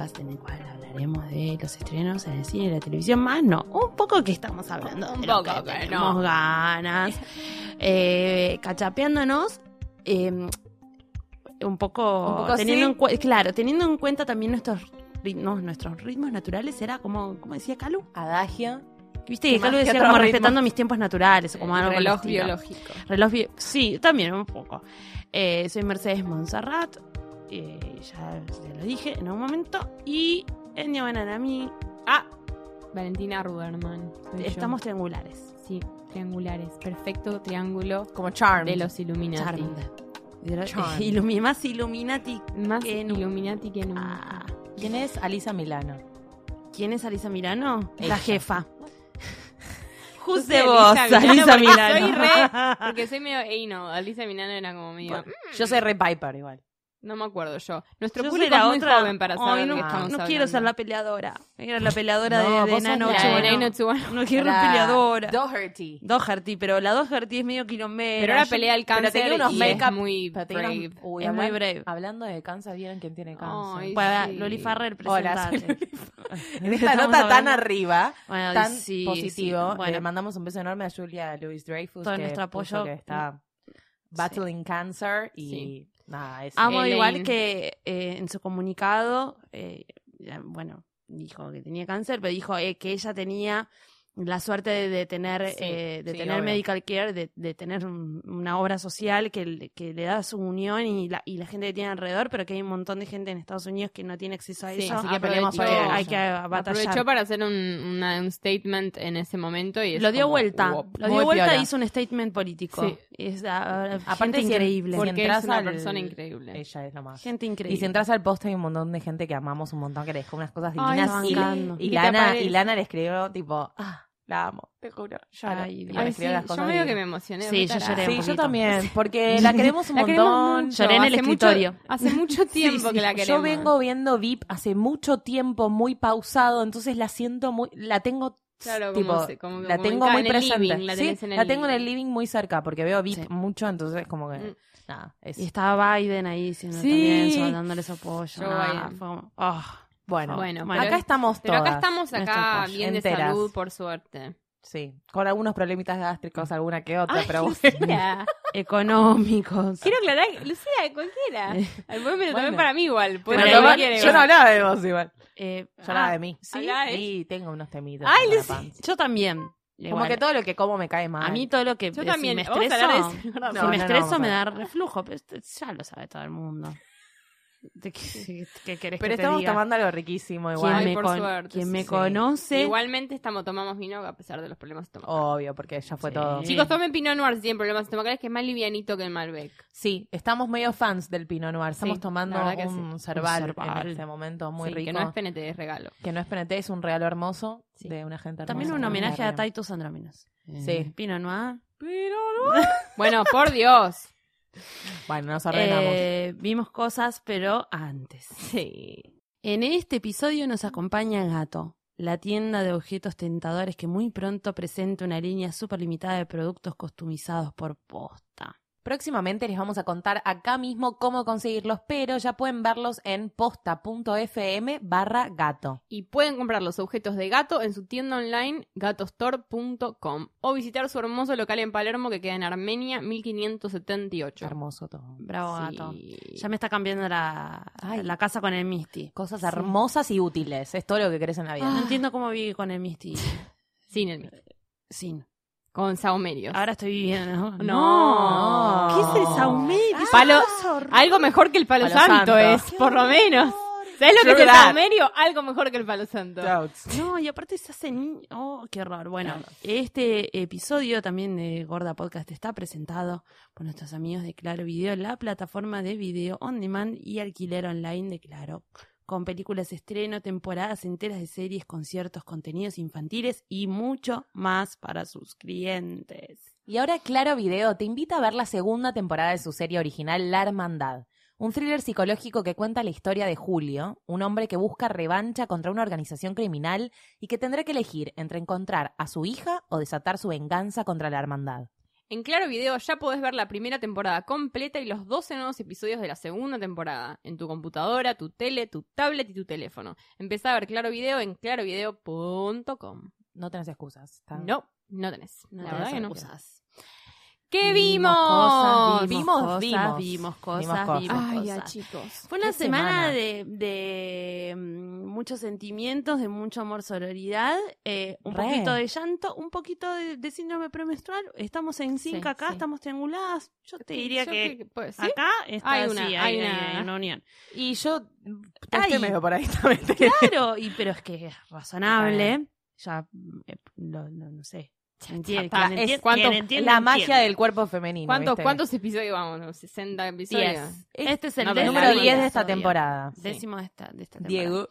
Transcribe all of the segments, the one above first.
Podcast en el cual hablaremos de los estrenos en el cine y la televisión, más no, un poco que estamos hablando, Un de poco que que tenemos no. ganas, eh, cachapeándonos, eh, un poco, Un poco teniendo sí. en claro, teniendo en cuenta también nuestros ritmos, nuestros ritmos naturales, era como, como decía Calu, Adagio. Viste ¿Qué que Calu decía como ritmo? respetando mis tiempos naturales como algo reloj biológico. Reloj bi- sí, también un poco. Eh, soy Mercedes Monserrat, eh, ya, ya lo dije en algún momento. Y en Bananami Ah, Valentina Ruderman. yo. estamos triangulares. Sí, triangulares. Perfecto triángulo Como Charm. de los Illuminati. Charmed. Charmed. ilumi- más Illuminati. Más que Illuminati que nunca. Ah, ¿Quién es Alisa Milano? ¿Quién es Alisa Mirano? Ella. La jefa. Who's the boss? Alisa Milano porque Milano. soy re- Porque soy medio Eino. Alisa Milano era como medio. Bueno, Yo soy Red Piper igual. No me acuerdo yo. Nuestro Yo la muy otra. joven para Ay, saber no, de qué estamos no hablando. quiero ser la peleadora. Era la peleadora No, de, de Nano. No quiero ser Era peleadora. Doherty. Doherty, pero la Doherty es medio quilombera. Pero ahora pelea el pero cáncer tenía unos y es muy pero brave. Uy, Es muy brave. Hablando de cáncer, ¿vieron quién tiene cáncer? Ay, Para sí. Loli Farrer. En esta nota tan arriba, Bueno, tan sí, positivo, sí. Bueno. le mandamos un beso enorme a Julia Louis Dreyfus. Todo que nuestro apoyo. que está battling cancer y. nada, es Amo Elaine. igual que eh, en su comunicado, eh, bueno, dijo que tenía cáncer, pero dijo eh, que ella tenía la suerte de, de tener Sí, eh, de sí, tener obvio. medical care, de, de tener un- una obra social que, le- que le da su unión y la, y la gente que tiene alrededor, pero que hay un montón de gente en Estados Unidos que no tiene acceso a Sí, eso. así que por ella. hay que batallar. Aprovechó para hacer un, una- un statement en ese momento y es lo dio como, vuelta, wow. lo dio vuelta piola. e hizo un statement político. Sí. Es ah, Aparte, gente si en- increíble. si Porque entras es una al- persona increíble. Ella es lo más. gente increíble. Y si entras al post hay un montón de gente que amamos un montón, que le dejó unas cosas Ay, divinas. y, bancando. y Y Lana, y Lana le escribió tipo, ah, la amo, te juro. Lloro. Ay, Dios. Ay, sí, las yo cosas medio que me emocioné. Sí, yo lloré un Sí, yo poquito. también, porque la queremos un La queremos montón. mucho. Lloré en el Hace mucho- escritorio. hace mucho tiempo sí. que la queremos. Yo vengo viendo VIP hace mucho tiempo, muy pausado, entonces la siento muy, la tengo, Claro, tipo, como como- la como tengo en muy el presente. living, la Sí, la tengo en el living. muy cerca, porque veo VIP Sí. mucho, entonces como que, Mm. nada, es, Y estaba Biden ahí diciendo Sí. también, dándoles apoyo. Joe Ah, Biden. fue como, ah. Bueno, Bueno, Bueno, acá estamos Pero todas. acá estamos acá bien de salud, por suerte. Sí, con algunos problemitas gástricos, alguna que otra, Ay, pero bueno. Lucía. económicos. Quiero aclarar, Lucía, cualquiera. Al buen me lo tomé Bueno. para mí igual. Pues Pero quiere, yo no hablaba de vos igual. Eh, Yo hablaba ah, de mí. ¿Sí? Hablaba de- Sí, tengo unos temitas. Ay, panza. Yo también. Como Igual. que todo lo que como me cae mal. A mí todo lo que Yo eh, también. si me estreso, si me no, estreso me pero- da reflujo, pero ya lo sabe todo el mundo. ¿De qué, qué querés Pero que te estamos diga? tomando algo riquísimo igual. Ay, me, por con- suerte, quien sí, me sí. conoce, Igualmente estamos, tomamos vino a pesar de los problemas estomacales. Obvio, porque ya fue Sí. todo. Chicos, tomen Pinot Noir si tienen problemas estomacales, que es más livianito que el Malbec. Sí, estamos medio fans del Pinot Noir. Estamos Sí, tomando un cerval, Un cerval. en este momento muy Sí, rico. Que no es PNT, es regalo. que no es PNT, es un regalo hermoso Sí. de una gente hermosa. también un homenaje a arregla. Titus Andrómenos. Sí. Eh, Pinot Noir. Bueno, por Dios. Bueno, nos ordenamos. Eh, vimos cosas, pero antes. Sí. En este episodio nos acompaña Gato, la tienda de objetos tentadores que muy pronto presenta una línea súper limitada de productos customizados por posta. Próximamente les vamos a contar acá mismo cómo conseguirlos, pero ya pueden verlos en posta.fm barra gato. Y pueden comprar los objetos de gato en su tienda online gatostore.com o visitar su hermoso local en Palermo que queda en Armenia 1578. Hermoso todo. Bravo, Sí. gato. Ya me está cambiando la, Ay. la casa con el Misty. Cosas Sí. hermosas y útiles. Es todo lo que querés en la vida. No entiendo cómo viví con el Misty. Sin el mismo. Sin. Con saumerios. Ahora estoy viviendo. No. ¿Qué es el saumerio? Es Palo-. Algo mejor que el palo, Palo santo, santo. es, por lo menos. ¿Sabes lo que es el saumerio? Algo mejor que el palo santo. No, y aparte se hacen... Oh, qué horror. Bueno, este episodio también de Gorda Podcast está presentado por nuestros amigos de Claro Video, la plataforma de video on demand y alquiler online de Claro. Con películas estreno, temporadas enteras de series, conciertos, contenidos infantiles y mucho más para sus clientes. Y ahora Claro Video te invita a ver la segunda temporada de su serie original La Hermandad, un thriller psicológico que cuenta la historia de Julio, un hombre que busca revancha contra una organización criminal y que tendrá que elegir entre encontrar a su hija o desatar su venganza contra la Hermandad. En Claro Video ya podés ver la primera temporada completa y los 12 nuevos episodios de la segunda temporada en tu computadora, tu tele, tu tablet y tu teléfono. Empezá a ver Claro Video en clarovideo.com. No tenés excusas. No, no tenés. No la te verdad que no. ¿Qué Vimos vimos? cosas, Vimos, cosas, vimos. vimos cosas, Vimos cosas. vimos Ay, ya, chicos. Fue una semana, semana. de, de mm, muchos sentimientos, de mucho amor, sororidad, eh, un Re. poquito de llanto, un poquito de, de síndrome premenstrual. Estamos en Sí, cinco acá, sí. estamos trianguladas. Yo te diría Yo que pues, acá está Hay una- hay, hay hay- una- hay una unión. Y yo Ay. estoy medio por ahí también. Claro, y, pero es que es razonable. Ya, eh, lo- lo- no sé. Entiende- está. quien Es entiende- cuánto- quien entiende, la magia entiende. del cuerpo femenino. ¿Cuántos. ¿Cuántos episodios vamos? ¿No? ¿60 episodios? Diez. Este es el No, décimo número 10 de esta temporada. Sí. Décimo de esta, de esta temporada. Diego.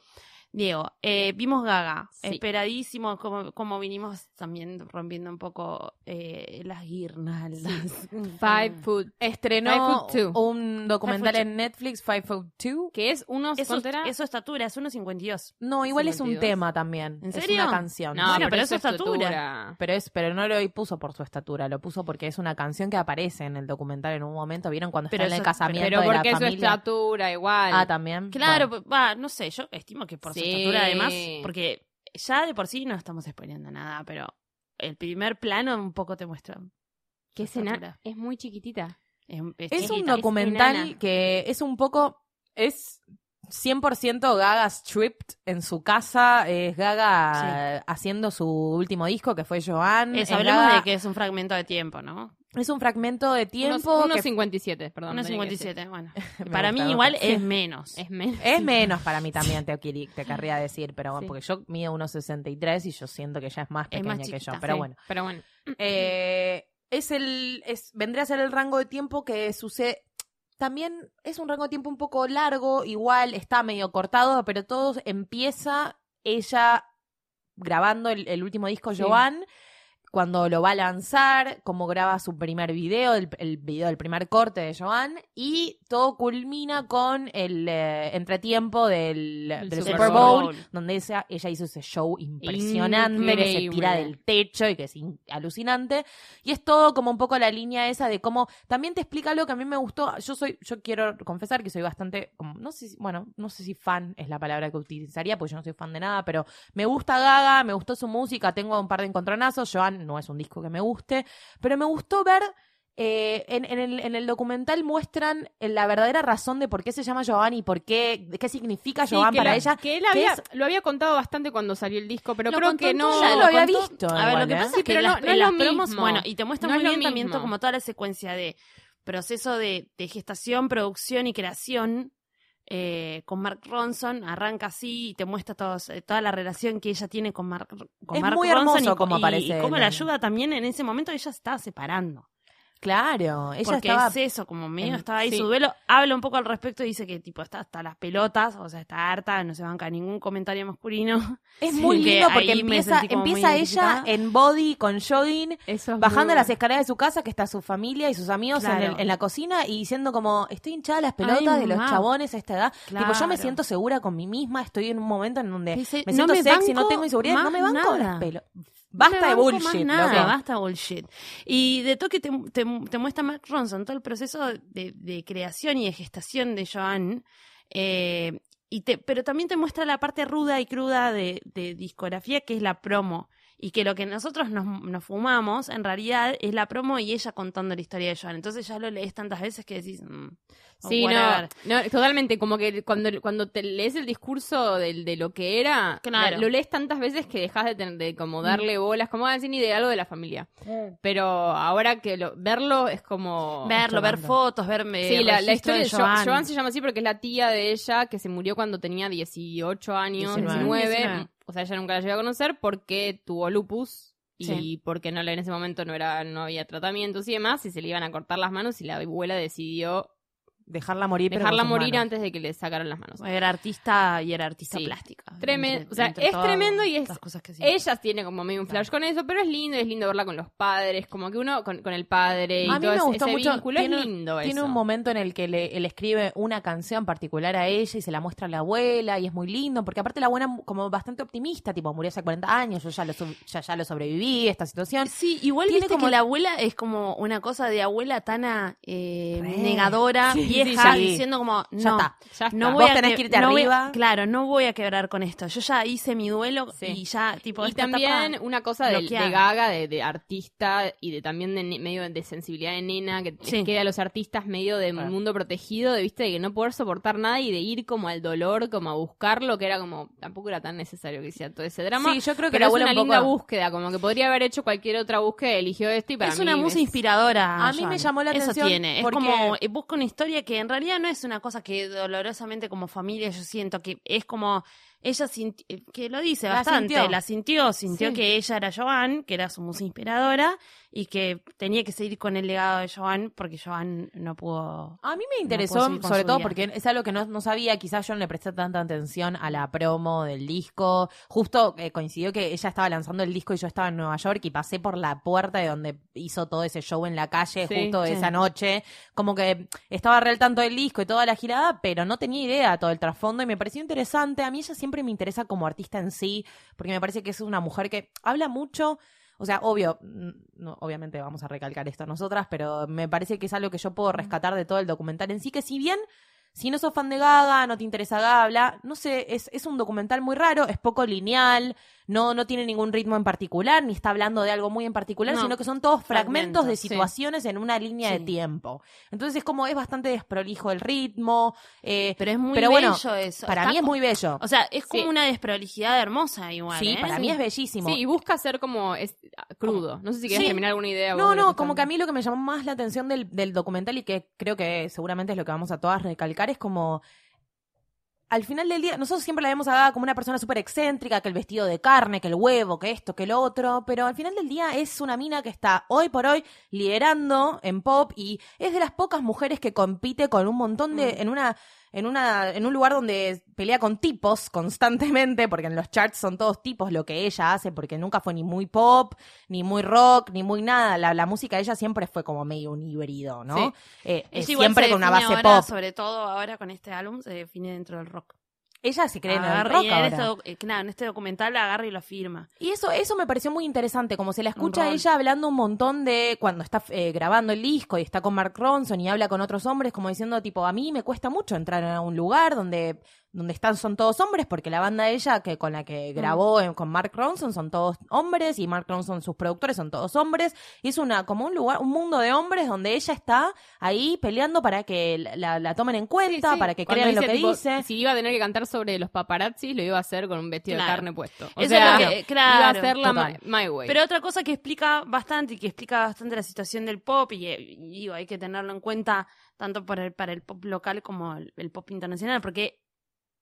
Diego, eh, vimos Gaga, Sí. esperadísimo, como, como vinimos también rompiendo un poco eh, las guirnaldas. Five. Estrenó Five Foot Two. un documental Five Foot en Netflix, Five Foot Two. Que es unos... Eso, eso estatura, es 1.52. No, igual es un 52. tema también. ¿En Es una canción. No, Bueno, pero eso eso es estatura. Pero es, pero no lo puso por su estatura, lo puso porque es una canción que aparece en el documental en un momento. ¿Vieron cuando Pero está en el eso- casamiento Pero de la porque es su familia? estatura igual. Ah, también. Claro, Bueno. va, no sé, yo estimo que por su Sí. estatura además, porque ya de por sí no estamos spoileando nada, pero el primer plano un poco te muestra. que es, es muy chiquitita. Es, es Es un documental que es un poco. Es 100% Gaga stripped en su casa. Es Gaga haciendo su último disco que fue Joan. Es, Gaga- de que es un fragmento de tiempo, ¿no? Es un fragmento de tiempo. Unos, unos que 57, perdón. decir. 1.57, bueno. Para mí igual es menos. Es menos. Es menos para mí también, te, te querría decir, pero bueno, Sí. porque yo mido 1,63 y yo siento que ya es más Es pequeña que yo. Pero Sí, bueno, Pero bueno. Eh, es el, es, vendría a ser el rango de tiempo que sucede. También es un rango de tiempo un poco largo, igual está medio cortado, pero todo empieza ella grabando el, el último disco, Sí. Joan, cuando lo va a lanzar, como graba su primer video, el, el video del primer corte de Joan, y todo culmina con el eh, entretiempo del, El del Super Super Bowl, Bowl. donde esa- ella hizo ese show impresionante que se Increíble. tira del techo y que es in- alucinante. Y es todo como un poco la línea esa de cómo también te explica algo que a mí me gustó. Yo soy, yo quiero confesar que soy bastante, como, no sé si, bueno, no sé si fan es la palabra que utilizaría, porque yo no soy fan de nada, pero me gusta Gaga, me gustó su música, tengo un par de encontronazos. Joan no es un disco que me guste, pero me gustó ver. eh, en, en el, en el documental muestran la verdadera razón de por qué se llama Joan y por qué, de qué significa Sí, que para la- ella. Que él que había, es- lo había contado bastante cuando salió el disco, pero Lo creo contó que no. Ya lo había contó- visto A ver, igual, lo que ¿eh? pasa Sí, es que las, no- no es en lo las promos, mismo. bueno, y te muestra No muy bien también como toda la secuencia de proceso de, de gestación, producción y creación eh, con Mark Ronson, arranca así y te muestra todos, eh, toda la relación que ella tiene con Mark, con Es Mark muy Ronson hermoso y, cómo y- aparece y cómo la ayuda también en ese momento ella se estaba separando. Claro, ella porque estaba es eso, como medio estaba ahí sí. su duelo, habla un poco al respecto y dice que tipo está hasta las pelotas, o sea, está harta, no se banca ningún comentario masculino. Es Sí, muy lindo porque empieza, empieza ella en body con jogging, es bajando las escaleras de su casa, que está su familia y sus amigos en, el- en la cocina y diciendo como, estoy hinchada las pelotas Ay, de los chabones a esta edad. Tipo, yo me siento segura con mí misma, estoy en un momento en donde Dice, me "No siento me sexy, no tengo inseguridad, no me banco nada". las pelotas. Basta de bullshit, nada, basta bullshit. Y de toque te, te, te muestra Mark Ronson todo el proceso de, de creación y de gestación de Joan. eh, y te, pero también te muestra la parte ruda y cruda de, de discografía, que es la promo. Y que lo que nosotros nos, nos fumamos, en realidad, es la promo y ella contando la historia de Joan. Entonces ya lo lees tantas veces que decís... mm, Sí, no, no, totalmente, como que cuando, cuando te lees el discurso de, lo que era, Claro. lo lees tantas veces que dejas de, tener- de como darle bolas, como decir ni de algo de la familia. Pero ahora que lo, verlo es como... Verlo, ver fotos, verme. Sí, la, la historia de Joan. Joan se llama así porque es la tía de ella que se murió cuando tenía 18 años, 19. 19. 19. O sea, ella nunca la llegó a conocer porque tuvo lupus y Sí. porque no, en ese momento no, era, no había tratamientos y demás y se le iban a cortar las manos y la abuela decidió Dejarla morir, dejarla morir manos. antes de que le sacaran las manos. Era artista y era artista Sí. plástica. Tremen- Entre- o sea, es tremendo y es- cosas que. Ella tiene como medio un flash con eso, pero es lindo, es lindo verla con los padres, como que uno con, con el padre y A mí todo me gustó ese mucho. vínculo, tiene, es lindo tiene eso. un momento en el que le, él escribe una canción particular a ella y se la muestra a la abuela y es muy lindo, porque aparte la abuela como bastante optimista, tipo, murió hace 40 años, yo ya lo, ya, ya lo sobreviví, esta situación. Sí, igual Tiene viste como- que la abuela es como una cosa de abuela tana eh, negadora, Sí, vieja, sí. diciendo como, Ya no, está. Ya está. no Vos voy a tenés que- irte no voy- arriba. claro, no voy a quebrar con esto. Yo ya hice mi duelo Sí. y ya, tipo, y esta también etapa- una cosa de, gaga, de, de artista y de también de medio de sensibilidad de nena que queda a los artistas medio de Claro. mundo protegido, de viste, de que no poder soportar nada y de ir como al dolor, como a buscarlo, que era como, tampoco era tan necesario que hiciera todo ese drama. Sí, yo creo que abuela una un linda poco- búsqueda, como que podría haber hecho cualquier otra búsqueda, eligió esto y para es mí una musa es- inspiradora. A mí me llamó la Eso atención tiene. Es porque- como, eh, busca una historia que en realidad no es una cosa que dolorosamente como familia yo siento que es como ella sinti- eh, que lo dice La bastante, sintió. la sintió, sintió Sí. que ella era Joan, que era su musa inspiradora y que tenía que seguir con el legado de Joan porque Joan no pudo A mí me interesó, sobre todo vida. porque es algo que no, no sabía, quizás yo no le presté tanta atención a la promo del disco. Justo eh, coincidió que ella estaba lanzando el disco y yo estaba en Nueva York y pasé por la puerta de donde hizo todo ese show en la calle Sí, justo sí. esa noche. Como que estaba real tanto del disco y toda la girada, pero no tenía idea de todo el trasfondo y me pareció interesante. A mí ella siempre me interesa como artista en sí, porque me parece que es una mujer que habla mucho o sea, obvio, no, obviamente vamos a recalcar esto nosotras, pero me parece que es algo que yo puedo rescatar de todo el documental en sí, que si bien, si no sos fan de Gaga, no te interesa Gaga, bla, no sé, es, es un documental muy raro, es poco lineal, no, no tiene ningún ritmo en particular, ni está hablando de algo muy en particular, No, sino que son todos fragmentos, fragmentos, de sí. situaciones en una línea de tiempo. Entonces es como, es bastante desprolijo el ritmo, eh, pero es muy pero bueno, bello eso para Está mí es muy bello. o sea es como Sí. una desprolijidad hermosa igual sí, ¿eh? para mí es bellísimo. Sí, y busca ser como es, ah, crudo. No sé si quieres terminar alguna idea. No, no, como que a mí lo que me llamó más la atención del, del documental y que creo que seguramente es lo que vamos a todas recalcar es como al final del día, nosotros siempre la vemos a Gaga como una persona súper excéntrica, que el vestido de carne, que el huevo, que esto, que lo otro, pero al final del día es una mina que está hoy por hoy liderando en pop y es de las pocas mujeres que compite con un montón de, en una, en una, en un lugar donde pelea con tipos constantemente, porque en los charts son todos tipos lo que ella hace, porque nunca fue ni muy pop, ni muy rock, ni muy nada. La, la música de ella siempre fue como medio un híbrido, ¿no? Sí. Eh, eh, siempre con una base ahora, pop. sobre todo ahora con este álbum se define dentro del rock Ella se cree en el rock y en este, doc- claro, en documental la agarra y lo afirma Y eso, eso me pareció muy interesante, como se la escucha a ella hablando un montón de cuando está eh, grabando el disco y está con Mark Ronson y habla con otros hombres, como diciendo, tipo, a mí me cuesta mucho entrar a un lugar donde, donde están, son todos hombres, porque la banda de ella que con la que grabó en- con Mark Ronson son todos hombres y Mark Ronson, sus productores, son todos hombres. Y es una, como un lugar, un mundo de hombres donde ella está ahí peleando para que la, la- la tomen en cuenta, Sí, sí. para que Cuando crean lo que tipo, dice. Si iba a tener que cantar sobre los paparazzis, lo iba a hacer con un vestido Claro. de carne puesto. O Eso sea, es lo que- iba a claro, hacer la my, my way. Pero otra cosa que explica bastante y que explica bastante la situación del pop, y, eh, y digo, hay que tenerlo en cuenta tanto para el, para el pop local como el, el pop internacional, porque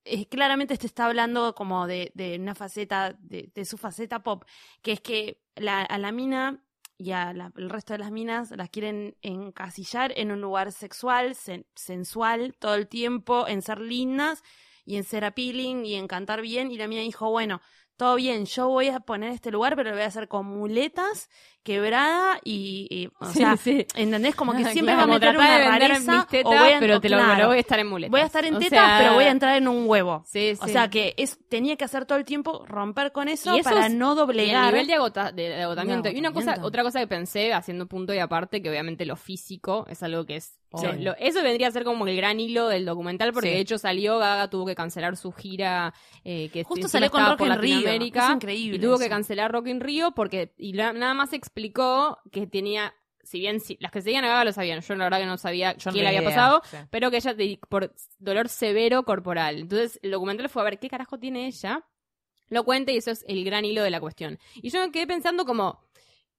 eh, claramente te está hablando como de, de una faceta, de, de su faceta pop, que es que la, a la mina y a la- el resto de las minas las quieren encasillar en un lugar sexual, sen- sensual, todo el tiempo, en ser lindas y en ser appealing y en cantar bien, y la mina dijo, bueno, todo bien, yo voy a poner este lugar, pero lo voy a hacer con muletas, quebrada y, y, o Sí, sea, sí. ¿entendés? Como que siempre Claro, va a meter tratar una rareza mis o tetas, voy a, pero te lo claro, voy a estar en muletas. Voy a estar en O tetas, sea, pero voy a entrar en un huevo. Sí, O sea que es tenía que hacer todo el tiempo romper con eso, Y eso para es- no Y el doblegar. nivel de, agota- de- de agotamiento. Y una cosa, otra cosa que pensé, haciendo punto y aparte, que obviamente lo físico es algo que es. Lo- eso vendría a ser como el gran hilo del documental, porque Sí. de hecho salió, Gaga tuvo que cancelar su gira, eh, que Justo salió con Rock por in. Latinoamérica, Es increíble Y tuvo que cancelar Rock in Rio porque, y la- nada más explicó que tenía, si bien si- las que seguían lo sabían, yo la verdad que no sabía Yo ni le había idea, pasado, sí. pero que ella por dolor severo corporal. Entonces el documental fue a ver qué carajo tiene ella, lo cuenta y eso es el gran hilo de la cuestión. Y yo me quedé pensando como,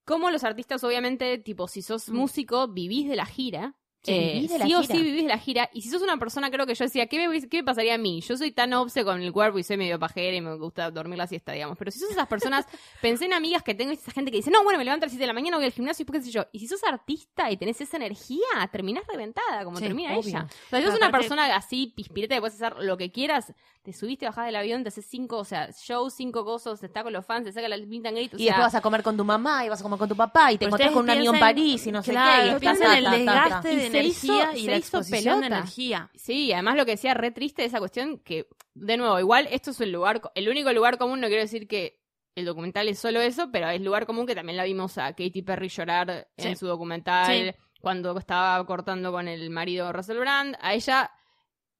cómo los artistas obviamente, tipo, si sos músico, vivís de la gira. Sí, Eh, sí o gira. sí vivís la gira. Y si sos una persona, creo que yo decía, ¿qué me, qué me pasaría a mí? Yo soy tan obse con el cuerpo y soy medio pajera y me gusta dormir la siesta, digamos. Pero si sos esas personas, pensé en amigas que tengo y esa gente que dice, no, bueno, me levanto a las 7 de la mañana, voy al gimnasio y qué sé yo. Y si sos artista y tenés esa energía, terminás reventada, como Sí, termina obvio. ella. O sea, si sos Pero una aparte- persona así, pispireta, que puedes hacer lo que quieras, te subiste, bajás del avión, te haces cinco, o sea, shows, cinco cosas, está con los fans, te saca la meet and greet, o Y sea, después vas a comer con tu mamá y vas a comer con tu papá y te encontrás con un amigo en París y no sé qué. Y estás piensan el desgaste se hizo- energía y la exposición de energía. Sí, además lo que decía re triste de esa cuestión, que, de nuevo, igual esto es el lugar, el único lugar común, no quiero decir que el documental es solo eso, pero es lugar común que también la vimos a Katy Perry llorar Sí. en su documental, Sí. cuando estaba cortando con el marido Russell Brand, a ella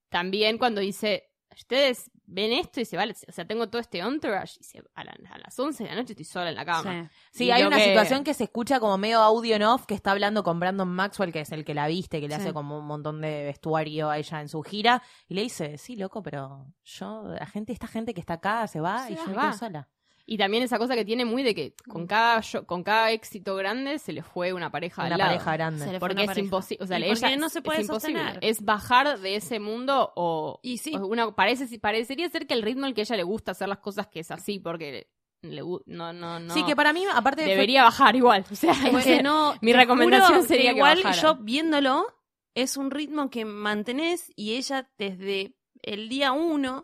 también cuando dice, ustedes ven esto y se va, o sea, tengo todo este entourage, y se, a, la- a las 11 de la noche estoy sola en la cama. Sí. Hay una que- situación que se escucha como medio audio en off, que está hablando con Brandon Maxwell, que es el que la viste, que le Sí. hace como un montón de vestuario a ella en su gira, y le dice, sí, loco, pero yo, la gente, esta gente que está acá se va y yo va. me quedo sola. Y también esa cosa que tiene muy de que con cada, show- con cada éxito grande se le fue una pareja Una al lado. pareja grande. Se le fue Porque una es pareja. imposible, o sea, Y ella no es- se es puede imposible. sostener. Es bajar de ese mundo o, Y sí. o una parece parecería ser que el ritmo al que a ella le gusta hacer las cosas que es así porque le gu- no no no Sí, que para mí, aparte fue- debería bajar igual, o sea, Es que no, mi te recomendación juro sería que igual bajara. yo viéndolo es un ritmo que mantenés y ella desde el día uno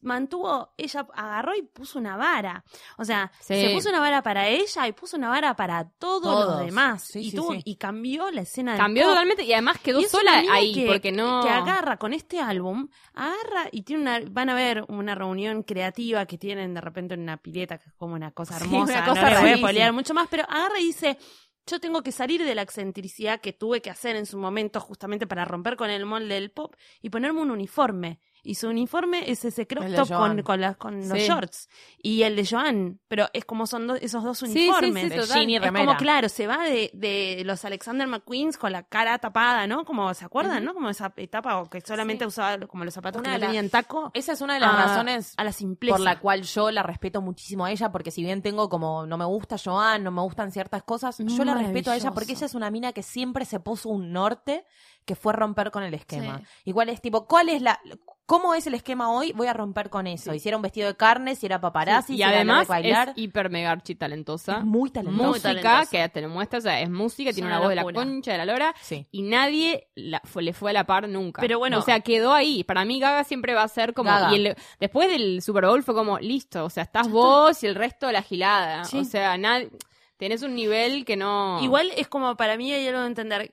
mantuvo, ella agarró y puso una vara. O sea, Sí. se puso una vara para ella y puso una vara para todos, Todos. los demás. Sí, y, sí, tuvo- y cambió la escena cambió totalmente y además quedó Y sola ahí que- porque no que agarra con este álbum, agarra y tiene una, van a ver una reunión creativa que tienen de repente en una pileta, que es como una cosa hermosa, una cosa no voy a spoilear mucho más, pero agarra y dice, yo tengo que salir de la excentricidad que tuve que hacer en su momento justamente para romper con el molde del pop y ponerme un uniforme. Y su uniforme es ese de top con, con, las- con los Sí. shorts. Y el de Joan. Pero es como son do- esos dos sí, uniformes. sí, de total. jean y Es como, claro, se va de, de los Alexander McQueens con la cara tapada, ¿no? Como, ¿se acuerdan, no? Como esa etapa o que solamente Sí. usaba como los zapatos Una que de no las- tenían taco. Esa es una de las a- razones a la simpleza. por la cual yo la respeto muchísimo a ella, porque si bien tengo como no me gusta Joan, no me gustan ciertas cosas, yo la respeto a ella porque ella es una mina que siempre se puso un norte que fue romper con el esquema. Sí. Igual es tipo, ¿cuál es la cómo es el esquema hoy? Voy a romper con eso. Hiciera un vestido de carne, si era paparazzi, y si era además de bailar. es hiper mega archi talentosa Es muy talentosa. Muy música talentosa. que te lo muestra, o sea, es música, Es tiene una una voz de la concha de la lora Sí. y nadie la- fue- le fue a la par nunca. Pero bueno. o sea, quedó ahí. Para mí Gaga siempre va a ser como Gaga. y el- después del Super Bowl fue como listo, o sea, estás vos y el resto de la gilada. Sí. O sea, nadie tenés un nivel que no Igual es como para mí hay algo de entender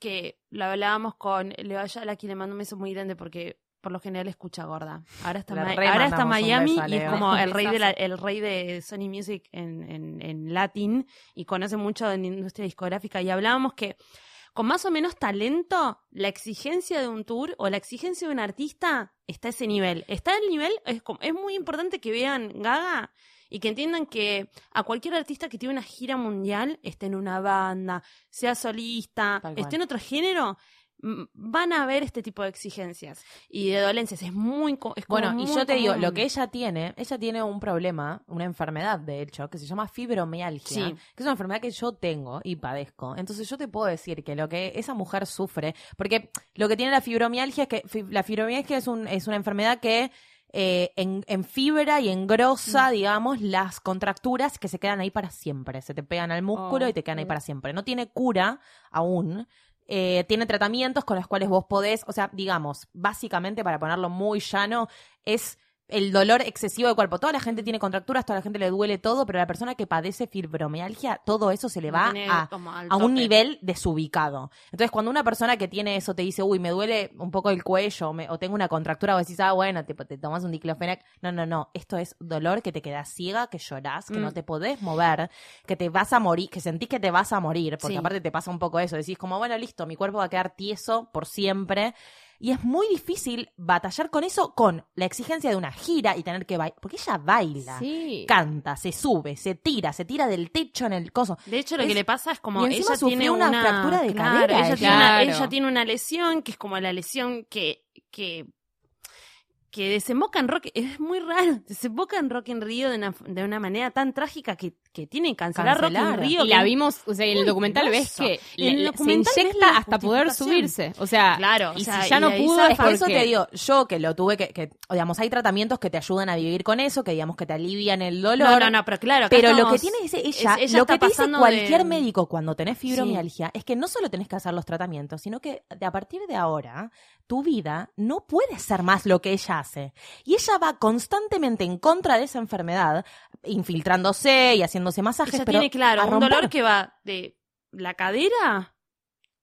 que lo hablábamos con Leo Ayala, a quien le mando un beso muy grande porque por lo general escucha gorda. Ahora está, Ma- ahora está Miami beso y es como el rey, de la- el rey de Sony Music en, en, en Latin y conoce mucho en industria discográfica y hablábamos que con más o menos talento, la exigencia de un tour o la exigencia de un artista está a ese nivel. Está al nivel, es, como- es muy importante que vean Gaga y que entiendan que a cualquier artista que tiene una gira mundial, esté en una banda, sea solista, esté en otro género, van a ver este tipo de exigencias y de dolencias. Es muy. es como Bueno, y yo te digo, lo que ella tiene, ella tiene un problema, una enfermedad, de hecho, que se llama fibromialgia, Sí. que es una enfermedad que yo tengo y padezco. Entonces yo te puedo decir que lo que esa mujer sufre, porque lo que tiene la fibromialgia es que la fibromialgia es, un, es una enfermedad que eh, en, en fibra y engrosa, digamos, las contracturas que se quedan ahí para siempre. Se te pegan al músculo Oh, y te quedan ahí para siempre. No tiene cura aún. Eh, tiene tratamientos con los cuales vos podés, o sea, digamos, básicamente, para ponerlo muy llano, es el dolor excesivo de cuerpo. Toda la gente tiene contracturas, toda la gente le duele todo, pero la persona que padece fibromialgia, todo eso se le va Tiene a, a un nivel desubicado. Entonces, cuando una persona que tiene eso te dice, uy, me duele un poco el cuello me- o tengo una contractura, o decís, ah, bueno, tipo, te tomas un diclofenac. No, no, no. Esto es dolor que te quedas ciega, que llorás, que Mm. no te podés mover, que te vas a morir, que sentís que te vas a morir, porque Sí. aparte te pasa un poco eso. Decís, como, bueno, listo, mi cuerpo va a quedar tieso por siempre. Y es muy difícil batallar con eso, con la exigencia de una gira y tener que bailar. Porque ella baila, Sí. canta, se sube, se tira, se tira del techo en el coso. De hecho, lo Es- que le pasa es como y ella tiene sufrió una una, fractura de claro, cadera, Ella, ella. Tiene una, ella tiene una lesión que es como la lesión que, que, que desemboca en rock. Es muy raro. Desemboca en Rock en Río de una, de una manera tan trágica que, que tiene que cancelar, Cancelar. Rock en Río. Y la vimos, o sea, en el documental ves que el le- le- documental se inyecta hasta poder subirse. O sea, Claro, y o sea, si ya y no pudo, es por eso te digo, yo que lo tuve que, que, digamos, hay tratamientos que te ayudan a vivir con eso, que digamos que te alivian el dolor. No, no, no, pero claro. Pero lo que tiene dice ella, es- ella lo que te dice cualquier de- médico cuando tenés fibromialgia es que no solo tenés que hacer los tratamientos, sino que de a partir de ahora tu vida no puede ser más lo que ella hace. Y ella va constantemente en contra de esa enfermedad, infiltrándose y haciéndose masajes, Ella pero tiene claro un dolor que va de la cadera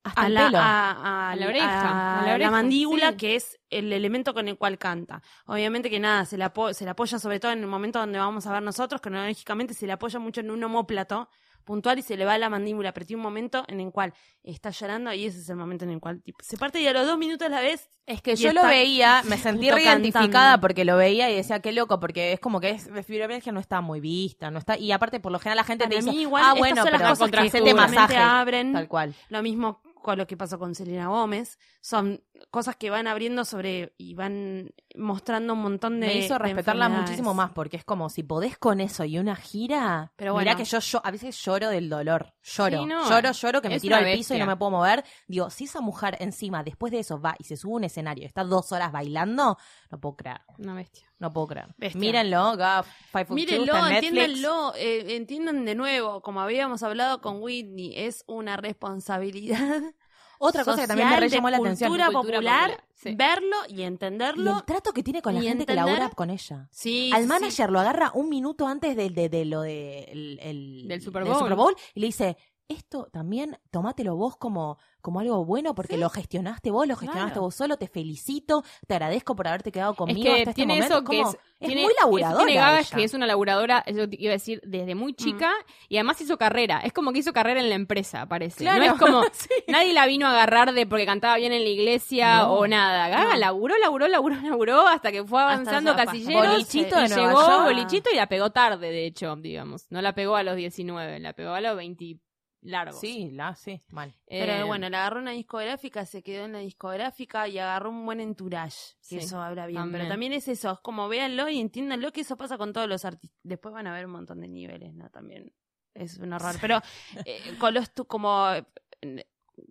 hasta a el la, pelo. a, A la oreja, a la la mandíbula, sí. que es el elemento con el cual canta. Obviamente que nada, se le apoya sobre todo en el momento donde vamos a ver nosotros, cronológicamente se le apoya mucho en un homóplato puntual y se le va la mandíbula, pero tiene un momento en el cual está llorando y ese es el momento en el cual tipo, se parte y a los dos minutos a la vez Es que yo lo veía, me sentí reidentificada porque lo veía y decía, qué loco, porque es como que es, fibromialgia no está muy vista, no está, y aparte por lo general la gente Para te dice, igual ah, bueno, son las pero cosas que masaje, abren tal cual. Lo mismo lo que pasó con Selena Gómez. Son cosas que van abriendo sobre y van mostrando un montón de. Me hizo respetarla muchísimo más porque es como si podés con eso y una gira. Pero Mirá bueno. que yo, yo a veces lloro del dolor. Lloro, Sí, no, lloro, lloro, que me es tiro al piso y no me puedo mover. Digo, si esa mujer encima después de eso va y se sube a un escenario y está dos horas bailando, no puedo creer. Una bestia. No puedo creer. Bestia. Mírenlo, ga, Five Foot Two, Mírenlo, está en Netflix. entiéndanlo, eh, entiendan de nuevo, como habíamos hablado con Whitney, es una responsabilidad. Otra cosa que también me re llamó la atención. Cultura, popular, popular, sí. verlo y Y entenderlo. el trato que tiene con la gente que entender- labura con ella. Sí, Al sí, manager lo agarra un minuto antes de, de, de lo de, el- el- Del Super Bowl. Bowl y le dice, esto también tomátelo vos como, como algo bueno porque lo gestionaste vos, lo gestionaste Claro. vos solo, te felicito, te agradezco por haberte quedado conmigo es que hasta este tiene momento. eso que como- es, es tiene, muy laburadora tiene ella. que es una laburadora, te iba a decir, desde muy chica y además hizo carrera. Es como que hizo carrera en la empresa, parece. Claro, No es como sí. nadie la vino a agarrar de porque cantaba bien en la iglesia No, o nada. Gaga no. laburó, laburó, laburó, laburó hasta que fue avanzando casilleros Bolichito y llegó York. bolichito y la pegó tarde, de hecho, digamos. No la pegó a los 19, la pegó a los 20 largos. Sí, la, sí, mal. Pero Eh, bueno, le agarró una discográfica, se quedó en la discográfica y agarró un buen entourage. Que Sí, eso habla bien. también. Pero también es eso, es como véanlo y entiéndanlo que eso pasa con todos los artistas. Después van a ver un montón de niveles, ¿no? También es un horror. Pero eh, con los tu- como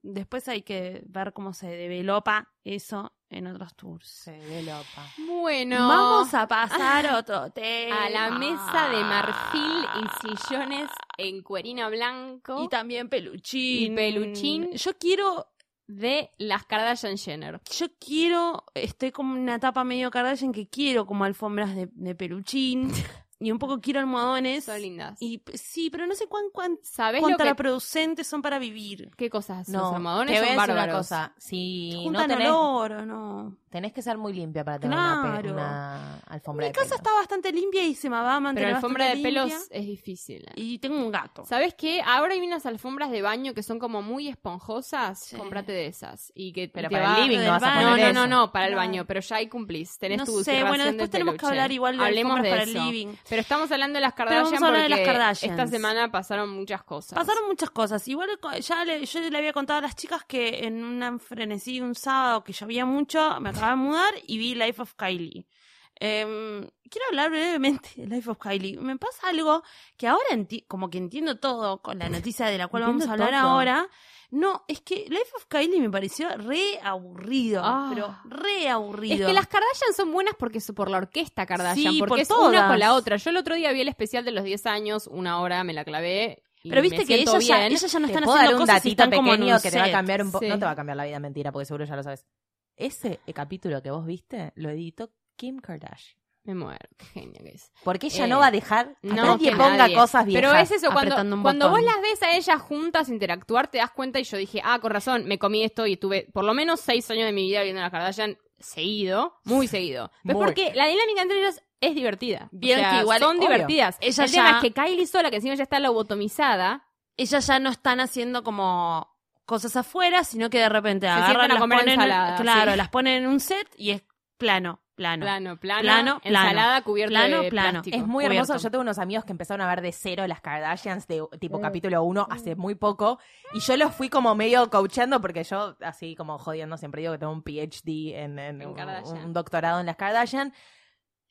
después hay que ver cómo se developa eso en otros tours. Se ve loca. Bueno, Vamos a pasar a otro tema. a la mesa de marfil y sillones en cuerina blanco Y también peluchín. Y peluchín. Yo quiero de las Kardashian Jenner. yo quiero, estoy como en una etapa medio Kardashian que quiero como alfombras de, de peluchín y un poco quiero almohadones. Son lindas. Y sí, pero no sé cuán, cuán ¿Sabes lo que, contraproducentes son para vivir. qué cosas? No, Los almohadones te son una bárbaros. cosa. Si no Juntan tenés, olor o no. tenés que ser muy limpia para tener una, pe- una alfombra Mi de casa pelos. está bastante limpia y se me va a mantener Pero alfombra de bastante pelos limpia. es difícil. ¿eh? Y tengo un gato. ¿Sabes qué? Ahora hay unas alfombras de baño que son como muy esponjosas. Sí. Cómprate de esas. Y que Pero y te para va- el living no vas a. No, poner no, no, no, para el baño, pero ya ahí cumplís. Tenés No tu sé, bueno, después de tenemos que hablar igual de Hablemos alfombras de para el living. Pero estamos hablando de las Pero Kardashian vamos a hablar de las porque Kardashians. esta semana pasaron muchas cosas. Pasaron muchas cosas. Igual ya le, yo le había contado a las chicas que en un frenesí un sábado que llovía mucho, me acababa de mudar y vi Life of Kylie. Em, quiero hablar brevemente de Life of Kylie. Me pasa algo que ahora como que entiendo todo con la noticia de la cual vamos a hablar todo. ahora. No, es que Life of Kylie me pareció re aburrido, Ah. pero re aburrido. Es que las Kardashian son buenas porque es por la orquesta Kardashian, Sí, porque por es una con la otra. Yo el otro día vi el especial de los 10 años, una hora me la clavé. y Pero me viste que ellas ya, no están haciendo cosas están como en un que te va a cambiar un poco. Sí. No te va a cambiar la vida, mentira, porque seguro ya lo sabes. Ese capítulo que vos viste lo editó Kim Kardashian. Me muero, qué genio que es. Porque ella Eh, no va a dejar que No, nadie que ponga nadie. cosas viejas. Pero es eso, cuando, cuando vos las ves a ellas juntas interactuar, te das cuenta y yo dije, ah, con razón, me comí esto y estuve por lo menos seis años de mi vida viendo a las Kardashian seguido, muy seguido. Pero Muy. porque la dinámica entre ellas es divertida. Bien O sea, que igual- son obvio. divertidas. Ella El tema ya- es que Kylie sola, que encima ya está lobotomizada, Ellas ya no están haciendo como cosas afuera, sino que de repente agarran, las ponen, ensalada, claro, sí. las ponen en un set y es plano, plano. plano, plano, Plano, plano. ensalada cubierta Plano, de plano. plástico. Es muy cubierto. hermoso. Yo tengo unos amigos que empezaron a ver de cero las Kardashians de tipo capítulo 1 hace muy poco. Y yo los fui como medio coachando porque yo, así como jodiendo, siempre digo que tengo un PhD en, en En un, doctorado en las Kardashian.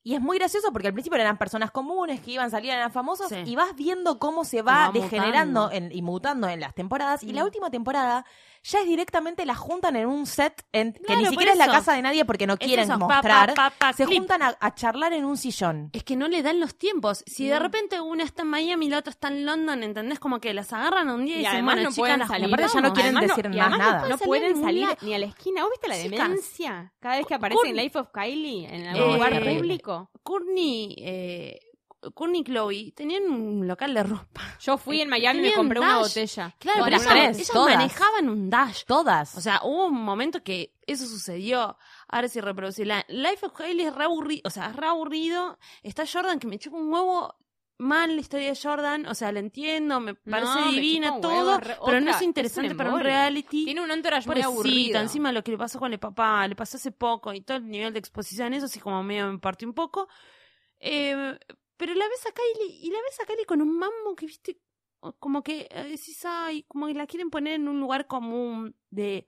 Y es muy gracioso porque al principio eran personas comunes que iban, salían, eran famosos. Sí. Y vas viendo cómo se va, va degenerando mutando. en- y mutando en las temporadas. Y la Mm. última temporada ya es directamente la juntan en un set en, que ni siquiera es la casa de nadie porque no Es quieren eso, pa, pa, mostrar. pa, pa, se clip. juntan a, a charlar en un sillón. Es que no le dan los tiempos. Si de repente una está en Miami y la otra está en London, ¿entendés? Como que las agarran un día y, Y dicen, además bueno, no chicas, pueden las salir. aparte ya no quieren Además decir más nada. No, No pueden salir salir ni a la esquina. ¿Vos viste la Chicas. demencia? Cada vez que aparece Con- en Life of Kylie en Eh, algún lugar terrible. público. Courtney, eh, Courtney y Chloe tenían un local de ropa. Yo fui en Miami y me compré una botella. Claro, No, pero las ellas, tres, ellas todas. manejaban un dash. Todas. O sea, hubo un momento que eso sucedió. Ahora sí reproducir la Life of Kylie es re aburrido. O sea, es re aburrido. Está Jordan que me chupa un huevo mal la historia de Jordan. O sea, la entiendo, me parece divina todo. huevo, re- pero no otra, es es interesante un para un reality. Tiene un entourage muy aburrido. encima lo que le pasó con el papá, le pasó hace poco y todo el nivel de exposición, eso sí como medio me partió un poco. Eh, pero la ves a Kylie y la ves a Kylie con un mambo que, viste, como que eh, decís, ay, como que la quieren poner en un lugar común de,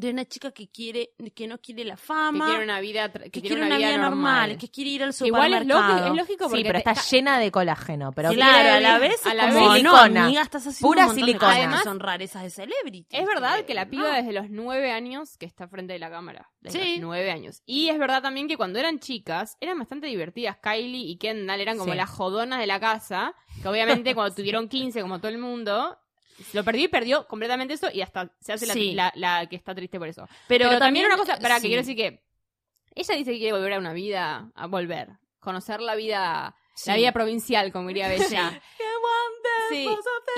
de una chica que quiere, que no quiere la que fama, quiere una vida, que quiere una vida normal, que quiere ir al Igual es supermercado. lógico, es lógico porque sí, pero está llena de colágeno. Pero claro, a la vez a la como, vez no, silicona. amiga, estás haciendo Pura un montón de silicona. que Además, son rarezas de celebrity. Es verdad que la piba No. desde los nueve años que está frente de la cámara. Desde Sí. los nueve años. Y es verdad también que cuando eran chicas eran bastante divertidas. Kylie y Kendall eran como Sí. las jodonas de la casa. Que obviamente cuando tuvieron 15, como todo el mundo, lo perdió y perdió completamente eso. Y hasta se hace la- Sí. la, la que está triste por eso. Pero, Pero, también una cosa, para que quiero decir que ella dice que quiere volver a una vida, a volver. Conocer la vida, Sí. la vida provincial, como diría Bella. Sí.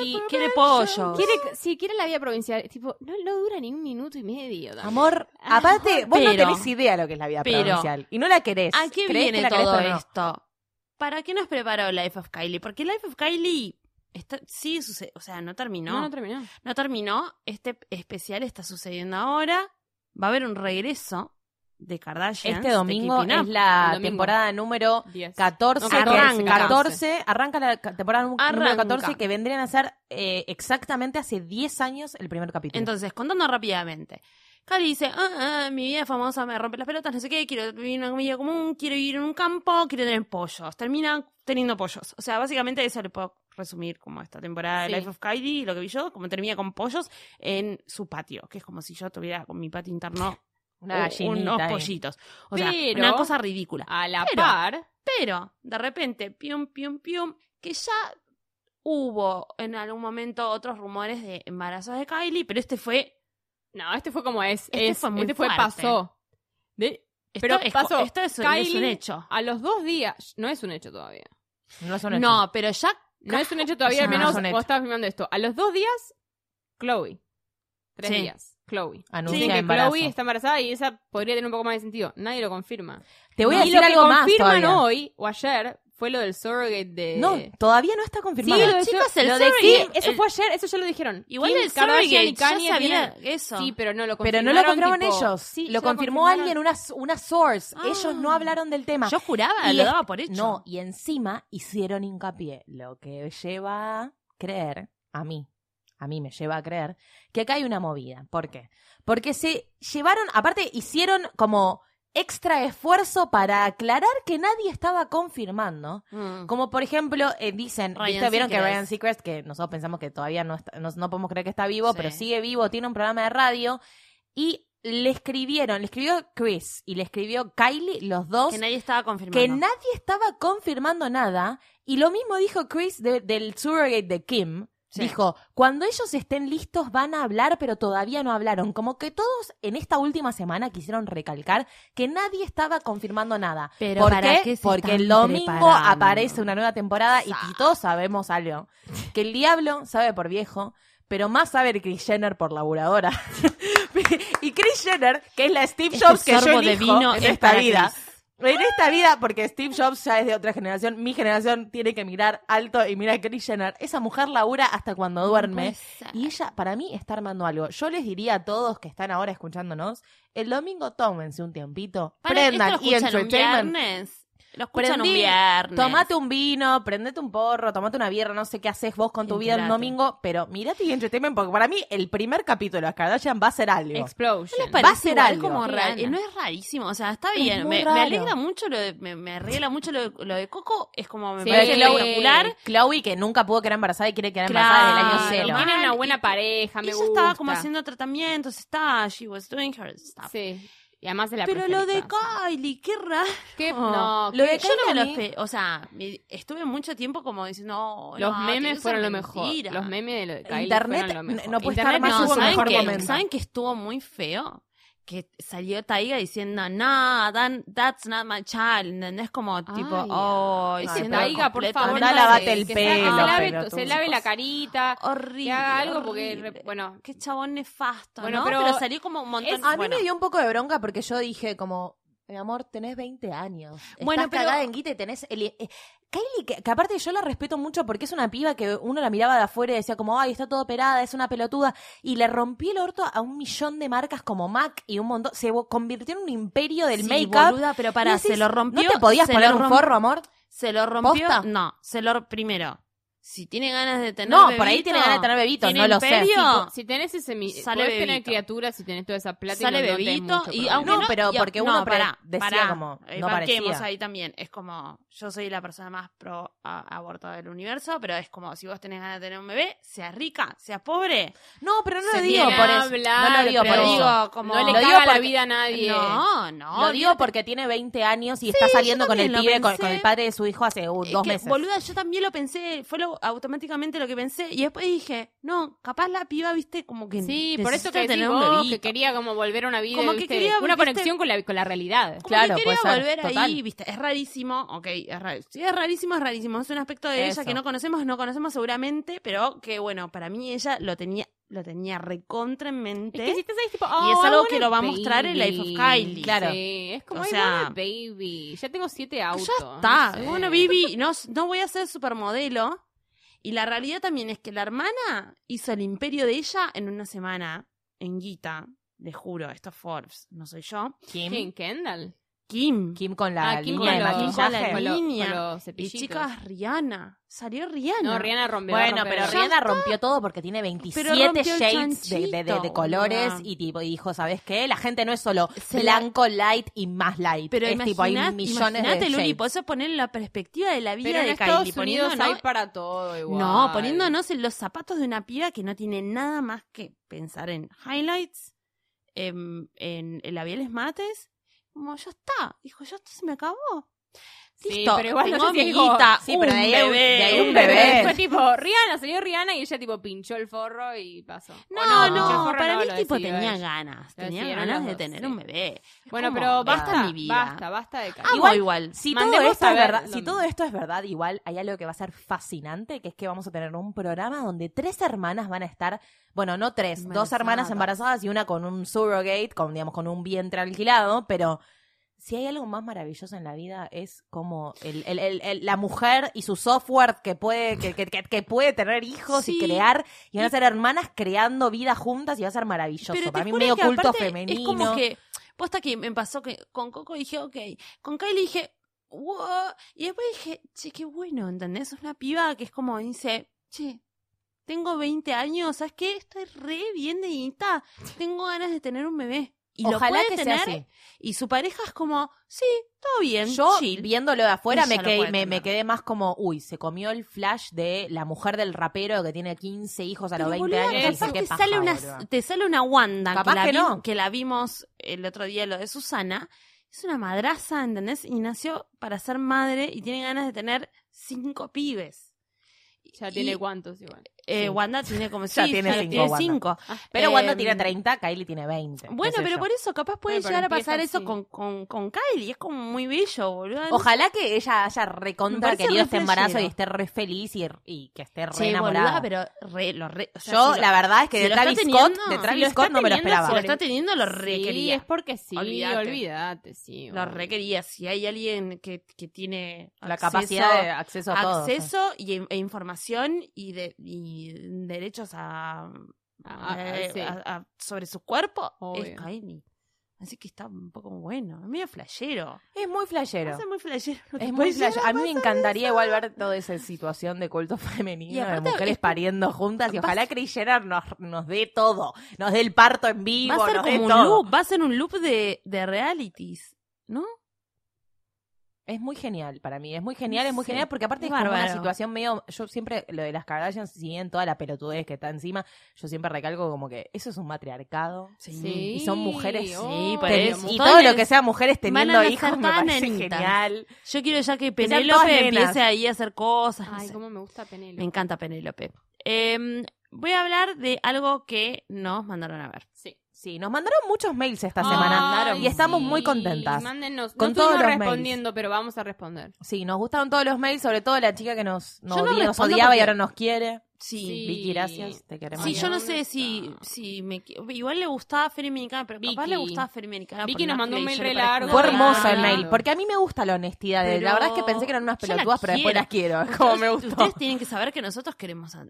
Y Quiere pollo. Quiere, sí, quiere la vida provincial. Tipo, no, no dura ni un minuto y medio. también. Amor, aparte, vos no tenés idea de lo que es la vida pero- provincial. Y no la querés. ¿A qué ¿Creés viene que todo no? esto? ¿Para qué nos preparó Life of Kylie? Porque Life of Kylie está, sigue suce- o sea, no terminó. No, No, no terminó. terminó. Este especial está sucediendo ahora. Va a haber un regreso de Kardashian. Este domingo es la domingo. temporada número 10. 14. No, que- 14, 14, arranca la temporada nu- número Arranca. 14 que vendrían a ser eh, exactamente hace 10 años el primer capítulo. Entonces, contando rápidamente. Kylie dice, ah, ah, mi vida famosa me rompe las pelotas, no sé qué, quiero vivir una vida común, quiero vivir en un campo, quiero tener pollos. Termina teniendo pollos. O sea, básicamente eso le puedo resumir como esta temporada de Sí. Life of Kylie, lo que vi yo, como termina con pollos en su patio, que es como si yo tuviera con mi patio interno Una unos pollitos. O sea, una cosa ridícula. A la Pero- par, Pero, de repente, pium, pium, pium, que ya hubo en algún momento otros rumores de embarazos de Kylie, pero este fue no, este fue como es. Este es- fue muy este fue pasó. De- Esto Pero es, pasó, esto es, un hecho. a los dos días, no es un hecho todavía. No es un hecho. No, pero ya. No es un hecho todavía, al no menos vos estabas filmando esto. A los dos días, Chloe. Tres Sí. días. Chloe. Anuncia Dicen que embarazo. Chloe está embarazada y esa podría tener un poco más de sentido. Nadie lo confirma. Te voy a y decir lo que algo confirman hoy o ayer fue lo del surrogate de... No, todavía no está Sí, confirmado. lo de Chicos, el lo de Kim, eso el- fue ayer, eso ya lo dijeron. Igual Kim el surrogate y Kanye ya sabía tienen- eso. Sí, pero no lo pero confirmaron. no lo confirmaron tipo- ellos. Sí, lo confirmó alguien, una, una source. Ah. Ellos no hablaron del tema. Yo juraba, Y lo daba por hecho. No, y encima hicieron hincapié, lo que lleva a creer, a mí, a mí me lleva a creer, que acá hay una movida. ¿Por qué? Porque se llevaron, aparte hicieron como extra esfuerzo para aclarar que nadie estaba confirmando. Mm. Como por ejemplo, eh, dicen, ¿viste? vieron que. Ryan Seacrest, que nosotros pensamos que todavía no, está- no, no podemos creer que está vivo, Sí. pero sigue vivo, tiene un programa de radio, y le escribieron, le escribió Chris y le escribió Kylie, los dos, Que nadie estaba confirmando. que nadie estaba confirmando nada. Y lo mismo dijo Chris de- del surrogate de Kim, Sí. Dijo, cuando ellos estén listos van a hablar, pero todavía no hablaron. Como que todos en esta última semana quisieron recalcar que nadie estaba confirmando nada. Pero ¿Por ¿para qué? qué se Porque el domingo preparando? aparece una nueva temporada y, y todos sabemos algo. Que el diablo sabe por viejo, pero más sabe Chris Jenner por laburadora. y Chris Jenner, que es la Steve Este Jobs que yo sorbo de elijo vino en es esta vida. Chris. En esta vida, porque Steve Jobs ya es de otra generación, mi generación tiene que mirar alto y mirar a Kris Jenner. Esa mujer labura hasta cuando duerme. Y ella, para mí, está armando algo. Yo les diría a todos que están ahora escuchándonos, el domingo tómense un tiempito, Para, prendan ¿esto lo y entertainment. Lo escuchan un viernes. Tomate un vino, prendete un porro, tomate una birra, no sé qué haces vos con tu vida el domingo, pero mirate y entertainment porque para mí el primer capítulo de las Kardashian va a ser algo. Explosion. ¿Les Va a ser algo. como. No es rarísimo, o sea, está Es bien. Me, alegra mucho lo de, me, me arregla mucho lo de, lo de Coco, es como me Sí, parece Chloe- espectacular. Chloe, que nunca pudo quedar embarazada y quiere quedar embarazada Claro, desde el año cero. Tiene una buena pareja, me Ella gusta. estaba como haciendo tratamientos, está, she was doing her stuff. Sí. Y además de la Pero lo de. Kylie, qué raro. ¿Qué? No, Lo de Yo no me lo o sea, estuve mucho tiempo como diciendo, no, Los no, memes fueron lo mejor. Los memes de lo de Kylie Internet fueron lo mejor. no puede Internet estar más no su tuvo ¿saben mejor que, momento. ¿saben que estuvo muy feo? Que salió Taiga diciendo, that- that's not my child. ¿Entendés? Como tipo, Ay, oh, Ese siendo Taiga, por favor. No lavate el que pelo, Se, se lave, se lave la carita. Horrible. Que haga algo porque, horrible. bueno. Qué chabón nefasto, Bueno, ¿no? pero Pero, salió como un montón. Es- a mí bueno. me dio un poco de bronca porque yo dije como, mi amor, tenés 20 años. Bueno, Estás pero- cagada en guita y tenés... El, eh, Kylie, que, que aparte yo la respeto mucho porque es una piba que uno la miraba de afuera y decía como, ay, está todo operada, es una pelotuda. Y le rompió el orto a un millón de marcas como MAC y un montón... Se convirtió en un imperio del Sí, make-up. boluda, pero para, decís, se lo rompió. ¿No te podías poner un forro, amor? Se lo rompió. ¿Posta? No, se lo. Primero, si tiene ganas de tener. No, bebito, por ahí tiene ganas de tener bebito, ¿tiene no lo sé. imperio? Si tenés ese... mi- Sale podés tener criaturas si tenés toda esa plata y sale no- no bebito mucho y aunque No, no, pero y- porque uno pre- pará, decía pará, como, eh, no banquemos parecía. ahí también es como yo soy la persona más pro a- aborto del universo pero es como si vos tenés ganas de tener un bebé seas rica seas pobre No, pero no lo digo por eso. hablar, no lo digo por eso. digo como no le Lo digo caga la vida a nadie. no no Lo digo porque tiene 20 años y está saliendo con el pibe, con, el padre de su hijo hace dos meses. Boluda, yo también lo pensé, fue lo, automáticamente lo que pensé. Y después dije, no, capaz la piba, viste, como que. Sí, por eso que tener un vos, bebito. que quería como volver a una vida, Como que ¿viste? quería, una ¿viste? conexión con la, con la realidad. Como Claro, que quería volver total. ahí, viste, es rarísimo, ok, es rarísimo. Sí, es rarísimo, es rarísimo. Es un aspecto de Eso. ella que no conocemos, no conocemos seguramente, pero que bueno, para mí ella lo tenía, lo tenía recontra en mente. Es que si estás ahí tipo, Y oh, es I algo que lo va a mostrar en Life of baby. Kylie. Claro. Sí, es como, O sea, baby. Ya tengo siete autos. Ya está. no sé. Bueno, Vivi, no, no voy a ser supermodelo. Y la realidad también es que la hermana hizo el imperio de ella en una semana, en guita. Le juro, esto es Forbes, no soy yo. Kim, ¿Quién? ¿Kendall? Kim. Kim con la Ah, Kim línea de con los- maquillaje. con la con lo- línea. con los Y chicas, Rihanna. Salió Rihanna. No, Rihanna rompió. Bueno, rompió pero Rihanna rompió todo porque tiene 27 rompió el shades de, de- de- de colores y tipo y dijo, ¿sabes qué? La gente no es solo Se la- blanco, light y más light. Pero es tipo, hay millones de Luli, eso poner la perspectiva de la vida Pero en de Estados Kylie. Unidos poniéndonos- hay para todo igual. No, poniéndonos en los zapatos de una piba que no tiene nada más que pensar en highlights, en, en, en labiales mates. Como, ya está. Dijo, ya se me acabó. Sí, Listo, pero igual no sé si dijo- amiguita, sí, pero un de ahí hay un- bebé. de ahí un bebé. Fue tipo, Rihanna, salió Rihanna y ella tipo pinchó el forro y pasó. No, O no, el forro, para no, mí lo tipo decidió tenía ganas, tenía ganas de dos, tener sí. un bebé. Bueno, pero esta basta, mi vida. basta, basta de. Amo Igual- igual. Si todo esto es ver verdad, si todo esto es verdad, igual hay algo que va a ser fascinante, que es que vamos a tener un programa donde tres hermanas van a estar, bueno, no tres, dos hermanas Embarazadas. embarazadas y una con un surrogate, con digamos con un vientre alquilado, pero si hay algo más maravilloso en la vida es como el, el- el- el- la mujer y su software que puede que, que- que- puede tener hijos y crear y van a ser hermanas creando vida juntas y va a ser maravilloso. Pero Para mí medio que culto femenino. Es como que, posta que me pasó que con Coco dije, ok, con Kylie dije, wow, y después dije, che, qué bueno, ¿entendés? Es una piba que es como dice, che, tengo 20 años, ¿sabes qué? Estoy re bien de guita, tengo ganas de tener un bebé. Y Ojalá lo puede que sea tener, así. y su pareja es como, sí, todo bien, Yo, chill. viéndolo de afuera, me quedé, me, quedé más como, uy, se comió el flash de la mujer del rapero que tiene 15 hijos a los Pero, 20 boluda, años. y capaz dice, te "Qué paja, sale una, boluda". te sale una Wanda Capaz que, la que vi- no. que la vimos el otro día lo de Susana es una madraza ¿entendés? y nació para ser madre y tiene ganas de tener cinco pibes Ya Y- tiene cuántos igual. Eh, Sí. Wanda tiene como Ya sí, tiene ya cinco, tiene Wanda. cinco. Pero Wanda Em, tiene 30, Kylie tiene 20. qué Bueno, sé pero yo. por eso capaz puede pero llegar a pasar eso con, con, con Kylie. Es como muy bello, boludo. Ojalá que ella haya recontra querido este embarazo y esté re feliz y, y que esté re Sí, enamorada. boluda, pero re, lo re, o sea, Yo, si lo- la verdad es que si de Travis teniendo, Scott, de si Travis Scott no me lo esperaba. si lo está teniendo, lo Sí, requería. es porque sí, Olvídate. olvídate, sí. Lo requería. Si hay alguien que, que tiene La acceso- capacidad de acceso a todo. acceso y, e información y, de, y derechos a, Ah, ah, eh, sí. a- sobre su cuerpo Obvio. es Kylie. Así que está un poco bueno, es medio flashero. Es muy flashero. Es muy flashero. no Es muy llegar flash. A mí me encantaría igual ver toda esa situación de culto femenino, Y de mujeres es- pariendo juntas. Y ojalá Kris Jenner nos, nos dé todo. Nos dé el parto en vivo, Va a ser nos como un todo. loop, va a ser un loop de, de realities, ¿no? Es muy genial para mí, es muy genial, es muy Sí, genial porque aparte es como una situación medio, yo siempre, lo de las Kardashians, si bien toda la pelotudez que está encima, yo siempre recalco como que eso es un matriarcado. Sí, Y son mujeres, sí, por Ten- eso. y todo lo que sea mujeres teniendo hijos me parece genial. Yo quiero ya que Penélope empiece ahí a hacer cosas. no Ay, sé. cómo me gusta Penélope. Me encanta Penélope. Eh, voy a hablar de algo que nos mandaron a ver. Sí. Sí, nos mandaron muchos mails esta Ay, semana y estamos sí, muy contentas. Mándenos. Con no todos los mails. respondiendo, pero vamos a responder. Sí, nos gustaron todos los mails, sobre todo la chica que nos, nos no odia- nos odiaba y ahora nos quiere. Sí. Sí. Vicky, gracias, te queremos. Sí, yo no ¿dónde sé si, si me... Igual le gustaba Feria Americana, pero capaz Vicky. le gustaba Feria Americana. Vicky nos mandó un mail re largo. Fue hermoso el mail, porque a mí me gusta la honestidad. de- la verdad es que pensé que eran unas pelotudas, pero después las quiero. Como me gustó. Ustedes tienen que saber que nosotros queremos a,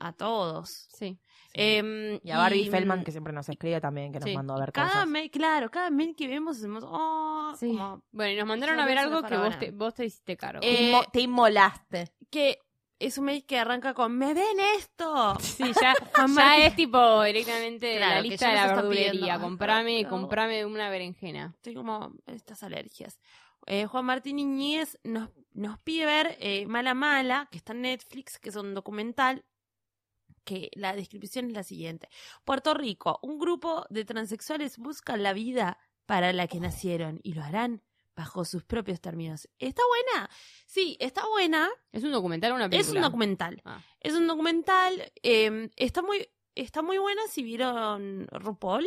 a todos. Sí. Em, Y a Barbie y, Feldman, que siempre nos escribe también, que nos Sí. mandó a ver cada cosas. mail, claro, cada mail que vemos hacemos, oh, Sí. como Bueno, y nos mandaron Yo a ver algo que vos te, vos te hiciste cargo. Te Eh, inmo- te inmolaste. que es un mail que arranca con ¿me ven esto? Sí, ya, Juan ya es tipo directamente Claro, la lista de la verdulería. Comprame, comprame una berenjena. Estoy como estas alergias. Eh, Juan Martín Iñez nos, nos pide ver eh, Mala Mala, que está en Netflix, que es un documental que la descripción es la siguiente. Puerto Rico, un grupo de transexuales buscan la vida para la que nacieron y lo harán bajo sus propios términos. ¿Está buena? Sí, está buena. ¿Es un documental o una película? Es un documental. Ah. Es un documental. eh, está muy está muy buena si vieron RuPaul.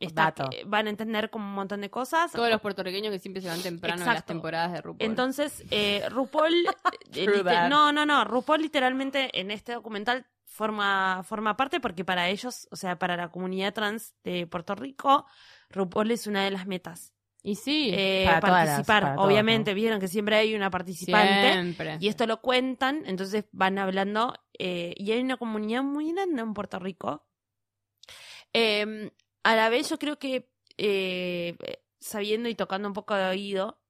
Está- eh, van a entender como un montón de cosas. Todos los puertorriqueños que siempre se van temprano en las temporadas de RuPaul. Entonces, eh, RuPaul. eh, no, no, no. RuPaul literalmente en este documental forma, forma parte porque para ellos, o sea, para la comunidad trans de Puerto Rico, RuPaul es una de las metas. y sí, Eh, para todas participar. para todos, Obviamente, ¿no? vieron que siempre hay una participante. siempre. Y esto lo cuentan, entonces van hablando. eh, y hay una comunidad muy grande en Puerto Rico. Eh, a la vez, yo creo que eh, sabiendo y tocando un poco de oído,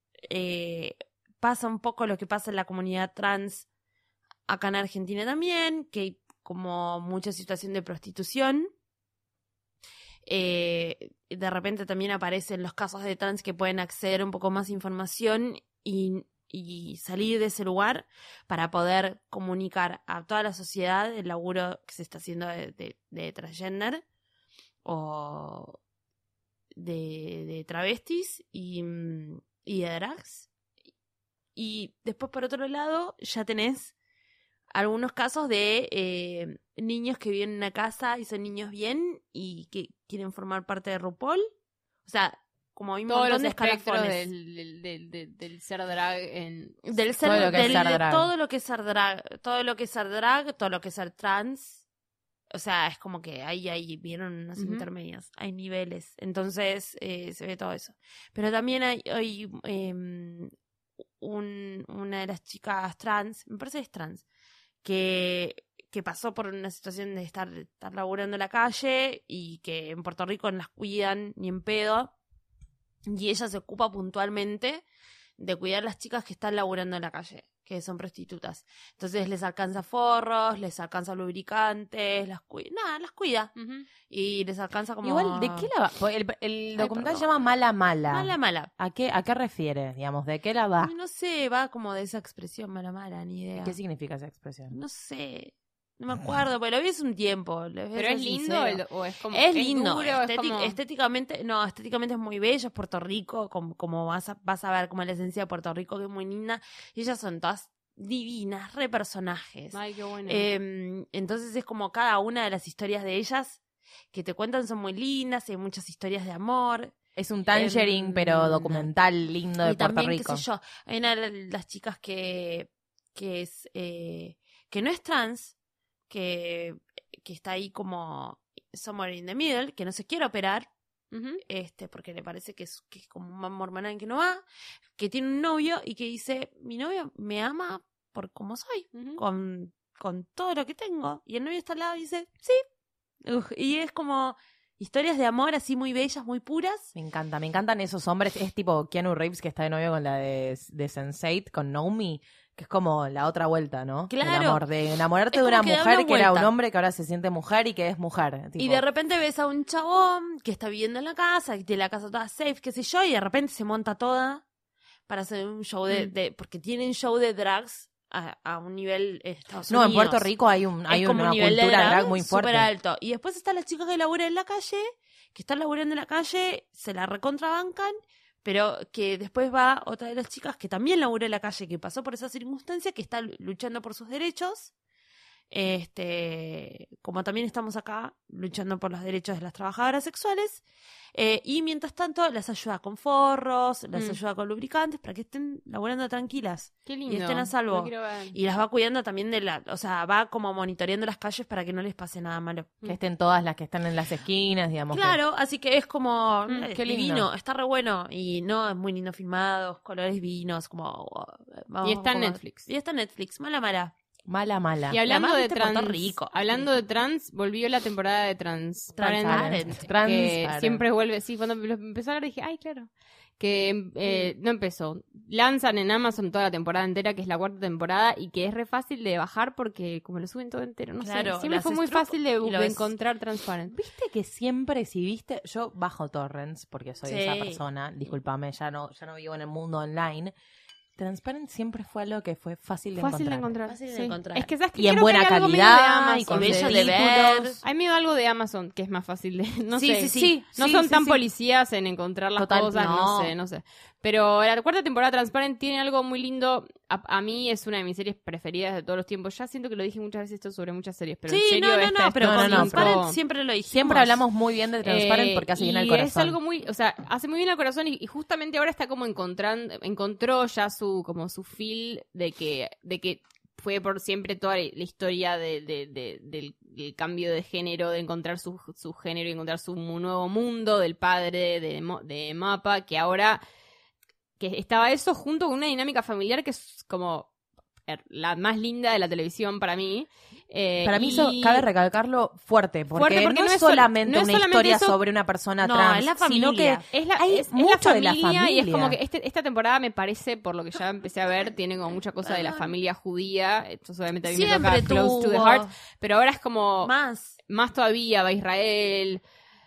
pasa un poco lo que pasa en la comunidad trans acá en Argentina también, que como mucha situación de prostitución. Eh, de repente también aparecen los casos de trans que pueden acceder un poco más información y, salir de ese lugar para poder comunicar a toda la sociedad el laburo que se está haciendo de, de- de transgender o de, travestis y, y de drags. Y después, por otro lado, ya tenés algunos casos de eh, niños que viven en una casa y son niños bien y que quieren formar parte de RuPaul. O sea, como hay un Todos montón los de espectros escalafones. del, del, del, del- del ser drag en... del ser, Todo lo que es ser de drag. todo lo que es ser drag, todo lo que es ser drag, todo lo que es ser trans. O sea, es como que ahí, ahí vieron unas Ujú. intermedias, hay niveles. Entonces eh, se ve todo eso. Pero también hay, hay em, un- una de las chicas trans, me parece que es trans, que, que pasó por una situación de estar, estar laburando en la calle y que en Puerto Rico no las cuidan ni en pedo. Y ella se ocupa puntualmente de cuidar a las chicas que están laburando en la calle, que son prostitutas. Entonces les alcanza forros, les alcanza lubricantes, las cuida, nada, las cuida. Y les alcanza como... Igual, ¿de qué la va? Porque El, el documental se llama Mala Mala. Mala, mala. ¿A qué, ¿A qué refiere, digamos? ¿De qué la va? No sé, va como de esa expresión mala, mala, ni idea. ¿Qué significa esa expresión? No sé, no me acuerdo, porque lo vi hace un tiempo. ¿Pero es lindo sincero. o es como... Es lindo, duro, es estétic- como- estéticamente, no, estéticamente es muy bello, es Puerto Rico, como, como vas, a, vas a ver como la esencia de Puerto Rico, que es muy linda. Y ellas son todas divinas, re personajes. Ay, qué bueno. Eh, entonces es como cada una de las historias de ellas que te cuentan son muy lindas, hay muchas historias de amor. Es un tangerine, Em, pero documental lindo de y Puerto también, Rico. qué sé yo, hay una de las chicas que, que es eh, que no es trans, que, que está ahí como somewhere in the middle, que no se quiere operar, este, porque le parece que es, que es como un mamá hormonal que no va, que tiene un novio y que dice, mi novio me ama por como soy, con, con todo lo que tengo. Y el novio está al lado y dice, sí. Y es como historias de amor así muy bellas, muy puras. Me encanta, me encantan esos hombres. Es tipo Keanu Reeves que está de novio con la de, de Sense8, con Naomi, que es como la otra vuelta, ¿no? El Claro. amor, de enamorarte de una que mujer una que era un hombre que ahora se siente mujer y que es mujer. Y de repente ves a un chabón que está viviendo en la casa, que tiene la casa toda safe, qué sé yo, y de repente se monta toda para hacer un show de... Mm. de- porque tienen show de drags a, a un nivel Estados No, en Unidos. Puerto Rico hay, un, hay una un nivel de cultura drag drag muy fuerte. súper alto. Y después están las chicas que laburan en la calle, que están laburando en la calle, se la recontrabancan, pero que después va otra de las chicas que también labura en la calle, que pasó por esa circunstancia, que está luchando por sus derechos. Este, como también estamos acá luchando por los derechos de las trabajadoras sexuales, eh, y mientras tanto las ayuda con forros, las Mm. ayuda con lubricantes para que estén laburando tranquilas Qué lindo. y estén a salvo. Y las va cuidando también de la, o sea, va como monitoreando las calles para que no les pase nada malo. Que estén todas las que están en las esquinas, digamos. que- Claro, así que es como Mm, eh, qué lindo. divino, está re bueno y no es muy lindo filmado, colores vinos, como vamos, Y está en Netflix. Y está en Netflix, mala mala. Mala, mala. Y hablando de trans, Rico. hablando de trans, volvió la temporada de Transparent. Transparent. Que Transparent. siempre vuelve, sí, cuando lo empezó a hablar dije, ay, claro. Que eh, no empezó. Lanzan en Amazon toda la temporada entera, que es la cuarta temporada, y que es re fácil de bajar porque como lo suben todo entero, no Claro, sé. Siempre fue muy fácil de, encontrar Transparent. Viste que siempre, si viste, yo bajo torrents porque soy Sí. esa persona, discúlpame, ya no, ya no vivo en el mundo online. Transparent siempre fue algo que fue fácil de Fácil de encontrar. encontrar. Fácil de sí. encontrar. Es que sabes que Y en buena calidad, de Amazon, y con bello de ver. Hay medio algo de Amazon que es más fácil de. No Sí, sé. sí, sí. No Sí, son sí, tan sí. policías en encontrar las Total, cosas, no. no. sé, no sé. Pero la cuarta temporada Transparent tiene algo muy lindo. A, a mí es una de mis series preferidas de todos los tiempos. Ya siento que lo dije muchas veces esto sobre muchas series, pero sí, en serio no, no, esta no, es pero con no, Transparent pero- siempre lo dijimos. Siempre hablamos muy bien de Transparent Eh, porque hace bien al corazón. es algo muy, o sea, hace muy bien al corazón y, y justamente ahora está como encontrando, encontró ya su, como su feel de que, de que fue por siempre toda la historia de, de- de- del, del cambio de género, de encontrar su, su género y encontrar su mu- nuevo mundo del padre de, Mo- de Mapa, que ahora que estaba eso junto con una dinámica familiar que es como er, la más linda de la televisión para mí. Eh, Para mí y- eso cabe recalcarlo fuerte, porque, Fuerte porque no, no es es sol- solamente no es una solamente historia eso- sobre una persona No, trans, es la sino familia. que Es la, Hay es, es mucho la de la familia y es como familia. que este, esta temporada me parece, por lo que ya empecé a ver, tiene como mucha cosa de la familia judía. Entonces obviamente a mí me Siempre toca close to the tuvo. heart. Pero ahora es como más, Más. todavía, va Israel.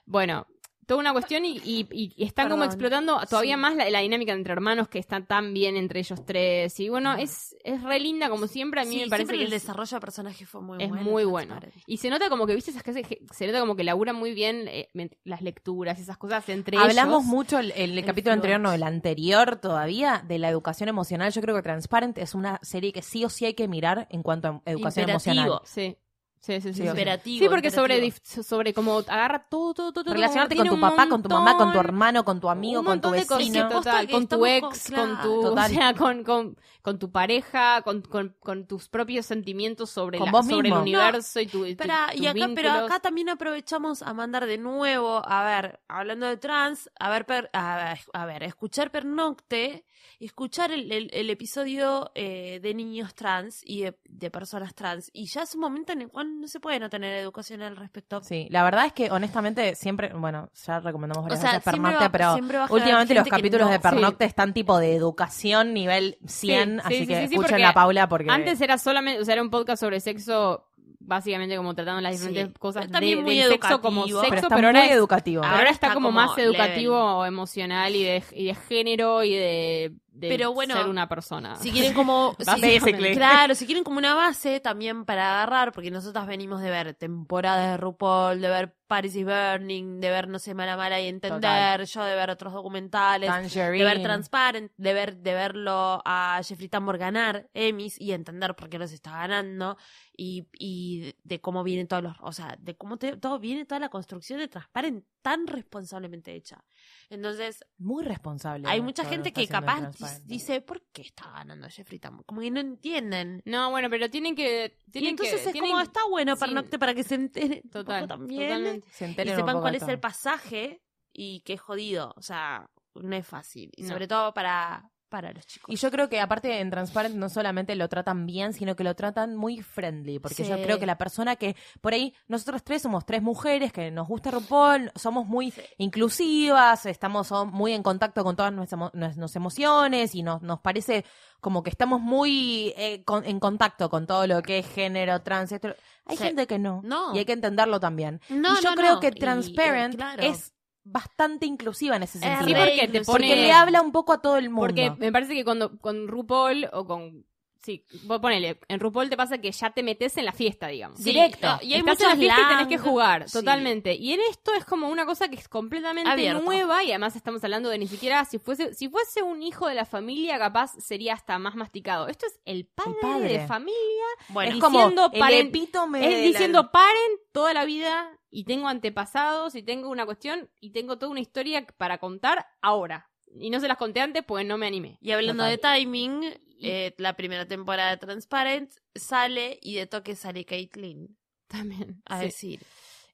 Bueno, toda una cuestión y, y- están como explotando todavía Sí. más la, la dinámica entre hermanos que están tan bien entre ellos tres. Y bueno, es, es re linda como siempre. A mí Sí, me parece que el es- desarrollo de personaje fue muy es bueno. muy bueno. Y se nota como que, viste, esas cosas se nota como que laburan muy bien eh, las lecturas, esas cosas entre Hablamos ellos. mucho el, el El capítulo anterior, no, el anterior todavía, de la educación emocional. Yo creo que Transparent es una serie que sí o sí hay que mirar en cuanto a educación Imperativo. emocional. Sí. Sí, sí, sí. Sí, sí. Imperativo, Sí, porque sobre, imperativo. sobre como agarra todo, todo, todo. todo, Relacionarte con tu papá, con tu mamá, con tu hermano, con tu amigo, con tu vecino. Total, con tu ex, con- con tu. Total. o sea, con, con, con tu pareja, con, con, con tus propios sentimientos sobre, Con la- vos sobre el universo y tu, tu- Espera, tus y acá, pero acá también aprovechamos a mandar de nuevo, a ver, hablando de trans, a ver, per- a, ver, a ver, escuchar Pernocte, escuchar el, el- el episodio eh, de niños trans y de, de personas trans. Y ya es un momento en el cual no se puede no tener educación al respecto. Sí, la verdad es que honestamente siempre, bueno, ya recomendamos varias O sea, veces siempre Pernocte, va- pero últimamente los capítulos no- de Pernocte sí. están tipo de educación nivel 100, Sí, así sí, que escuchen a Paula porque Antes era solamente, o sea, era un podcast sobre sexo, básicamente como tratando las diferentes Sí. cosas Pero también de, muy del sexo como educativo. sexo, pero pero, está ahora muy es- educativo. Ahora, Ahora está, está como como más educativo, emocional y de, y de género y de, de Pero bueno, ser una persona. Si quieren como... si- claro, si quieren como una base también para agarrar, porque nosotras venimos de ver temporadas de RuPaul, de ver Paris is Burning, de ver, no sé, Mala Mala y Entender, Total. yo de ver otros documentales, Tangerine. de ver Transparent, de ver, de verlo a Jeffrey Tambor ganar Emmys y entender por qué los está ganando y, y de, de cómo vienen todos los, o sea, de cómo te- todo viene toda la construcción de Transparent tan responsablemente hecha. Entonces, Muy responsable. hay mucha gente que capaz dice, ¿por qué está ganando Jeffrey Tambor? Como que no entienden. No, bueno, pero tienen que. Y entonces que, es tienen- como está bueno sí. Pernocte para que se entere un Total, poco también totalmente. Se y enteren un sepan poco cuál es todo. el pasaje y que es jodido. O sea, no es fácil. Y No. sobre todo para, para los chicos. Y yo creo que aparte en Transparent no solamente lo tratan bien, sino que lo tratan muy friendly, porque yo creo que la persona que por ahí nosotros tres somos tres mujeres que nos gusta RuPaul, somos muy inclusivas, estamos muy en contacto con todas nuestras, emo- nuestras emociones y nos, nos parece como que estamos muy eh, con- en contacto con todo lo que es género, trans, esto. Hay Sí. gente que no, No. y hay que entenderlo también. No, y yo no, creo que Y, Transparent claro. es bastante inclusiva en ese Es sentido. Sí, porque te inclusiva. pone. Porque le habla un poco a todo el mundo. Porque me parece que cuando con RuPaul o con. Sí, vos ponele. En RuPaul te pasa que ya te metes en la fiesta, digamos. Sí, directo. Y hay Estás muchos en la fiesta y tenés que jugar, Sí. totalmente. Y en esto es como una cosa que es completamente Abierto. nueva y además estamos hablando de ni siquiera si fuese si fuese un hijo de la familia capaz sería hasta más masticado. Esto es el padre, padre. de familia Bueno, es diciendo como el paren- epítome es la- diciendo paren toda la vida y tengo antepasados y tengo una cuestión y tengo toda una historia para contar ahora. Y no se las conté antes pues no me animé. y hablando Total. de timing, eh, la primera temporada de Transparent sale y de toque sale Caitlyn También. a sí. decir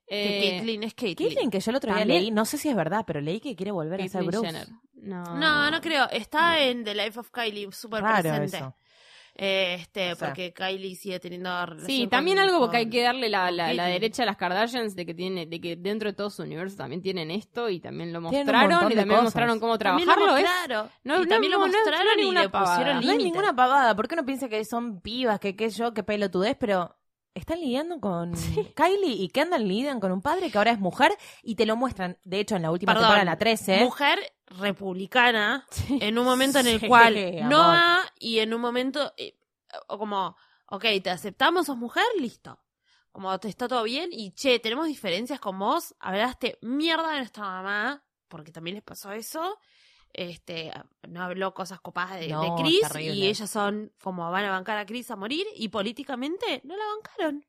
Eh, que Caitlyn es Caitlyn. Caitlyn, que yo el otro día También- leí, no sé si es verdad, pero leí que quiere volver a ser Bruce. Jenner. No. No, no creo. Está en The Life of Kylie, súper presente. eso. Eh, Este, O sea. porque Kylie sigue teniendo relación Sí, con- también algo porque hay que darle la, la, derecha a las Kardashians de que tiene, de que dentro de todo su universo también tienen esto y también lo mostraron y también mostraron cómo También lo trabajarlo. es-. No, y también no, lo mostraron y ninguna le pavada. pusieron No No hay límites. ninguna pavada. ¿Por qué uno piensa que son pibas, que qué yo, que pelotudez? Pero están lidiando con Kylie y Kendall lidian con un padre que ahora es mujer y te lo muestran. De hecho, en la última Perdón, temporada, la 13. Mujer republicana en un momento en el Sí, cual amor. Noah y en un momento eh, o como, ok, te aceptamos, sos mujer, listo. Como te está todo bien y che, tenemos diferencias con vos, hablaste mierda de nuestra mamá, porque también les pasó eso. Este, no habló cosas copadas de, No, de Chris y ellas son como van a bancar a Chris a morir y políticamente no la bancaron.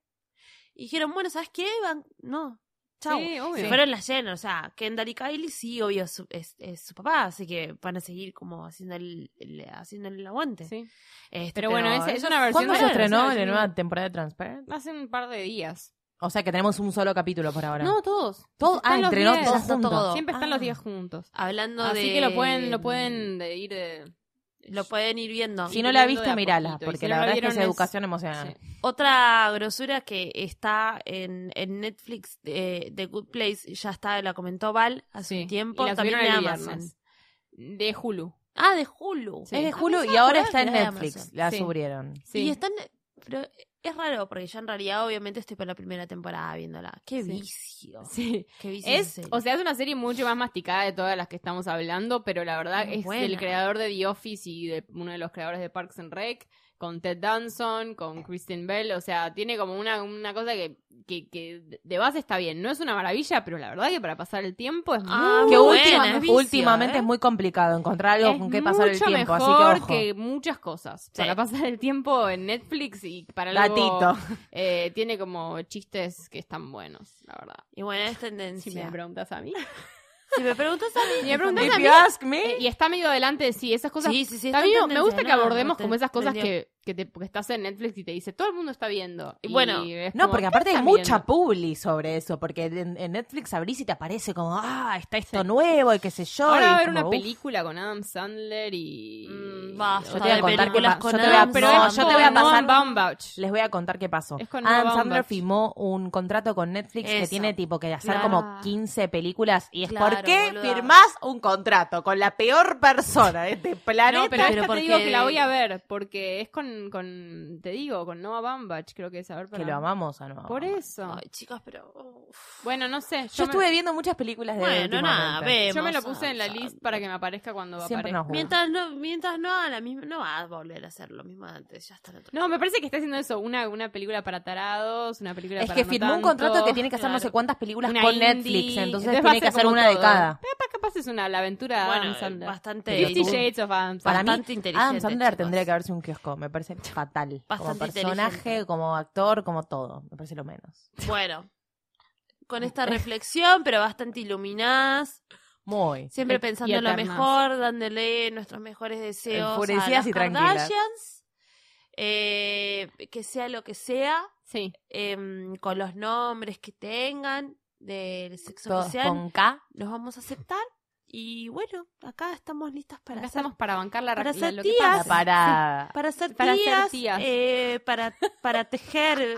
Y dijeron, bueno, ¿sabes qué? Ban- no. Sí, obvio. Se fueron las llenas, o sea, Kendall y Kylie sí, obvio, su- es, es su papá, así que van a seguir como haciendo el, el- haciendo el aguante. Sí. Este, Pero bueno, es, es una versión ¿Cuándo se estrenó es la nueva temporada de Transparent? Hace un par de días. O sea que tenemos un solo capítulo por ahora. No, todos. Todo- Están ah, los entrenó días. todos juntos. todo. Siempre están Ah. los días juntos. Hablando Así de... que lo pueden, lo pueden de ir de... Lo pueden ir viendo. Si ir no la viste, mirala, porque si la no verdad es que es educación emocional. Sí. Otra grosura que está en, en Netflix de, de Good Place, ya está, la comentó Val hace Sí, un tiempo, y la también el Amazon. De Hulu. Ah, de Hulu. Sí. Es de Ah, Hulu y ahora está en Netflix. La Sí. subieron. Sí. Y están... Pero es raro, porque yo en realidad obviamente estoy por la primera temporada viéndola. Qué Sí. vicio. Sí. Qué vicio Es, o sea, es una serie mucho más masticada de todas las que estamos hablando, pero la verdad Muy es buena. el creador de The Office y de uno de los creadores de Parks and Rec, con Ted Danson, con Kristen Bell, o sea, tiene como una, una cosa que, que, que de base está bien. No es una maravilla, pero la verdad que para pasar el tiempo es Ah, muy Que buena, última- es vicio, últimamente ¿eh? es muy complicado encontrar algo es con qué pasar el mucho tiempo, así mejor que ojo. que muchas cosas. Sí. Para pasar el tiempo en Netflix y para luego, Gatito. eh, tiene como chistes que están buenos, la verdad. Y bueno, es Si tendencia. me preguntas a mí. Si me preguntas a mí... Me preguntas If a mí, you ask me, Eh, y está medio adelante, sí, esas cosas. Sí, sí, sí, También me gusta que no, abordemos como esas cosas que, que, te, que estás en Netflix y te dice, todo el mundo está viendo. Y bueno, es No, como, porque ¿qué aparte hay mucha viendo? publi sobre eso, porque en, en Netflix abrís y te aparece como, ah, está esto nuevo y qué sé yo. Ahora va a haber una uf. película con Adam Sandler y... Mm, basta Yo te voy a de contar qué películas pa- con yo te voy a- no, yo te voy pasar- Baumbach. Les voy a contar qué pasó. Adam Sandler firmó un contrato con Netflix que tiene tipo que hacer como 15 películas y es ¿por qué boluda. firmás un contrato con la peor persona de este planeta? No, pero, esta pero te digo porque- que la voy a ver, porque es con te digo, con Noah Baumbach, creo que es, a ver, Que para- lo amamos a no. Por eso. Ay, chicas, pero. uf. Bueno, no sé. Yo me- estuve viendo muchas películas de él Bueno, nada, vemos. Yo me lo puse en la Sam, list Sam. para que me aparezca cuando Siempre aparezca. nos. Mientras no, mientras no haga la misma, no va a volver a hacer lo mismo de antes, ya está. en otro- No, me parece que está haciendo eso, una, una película para tarados, una película Es para que no firmó un contrato que tiene que hacer no sé cuántas películas Una con indie. Netflix, entonces, tiene que hacer una de todo. Cada. Pero capaz es una la aventura de Bueno, Adam Sandler. bastante. Fifty YouTube. Shades of Adam Para mí, inteligente, Adam Sandler chicos. tendría que haberse un kiosco. Me parece fatal. como personaje, como actor, como todo. Me parece lo menos. Bueno, con esta reflexión, pero bastante iluminadas, Muy. siempre pensando en lo mejor, dándole nuestros mejores deseos a las y tranquilas. Eh, que sea lo que sea, Sí. em, con los nombres que tengan del sexo Todos sean, con K. los vamos a aceptar. Y bueno, acá estamos listas para Acá hacer estamos para bancar la, para ser lo que tías. pasa. Para. para ser Para ser tías, tías. eh, para, para tejer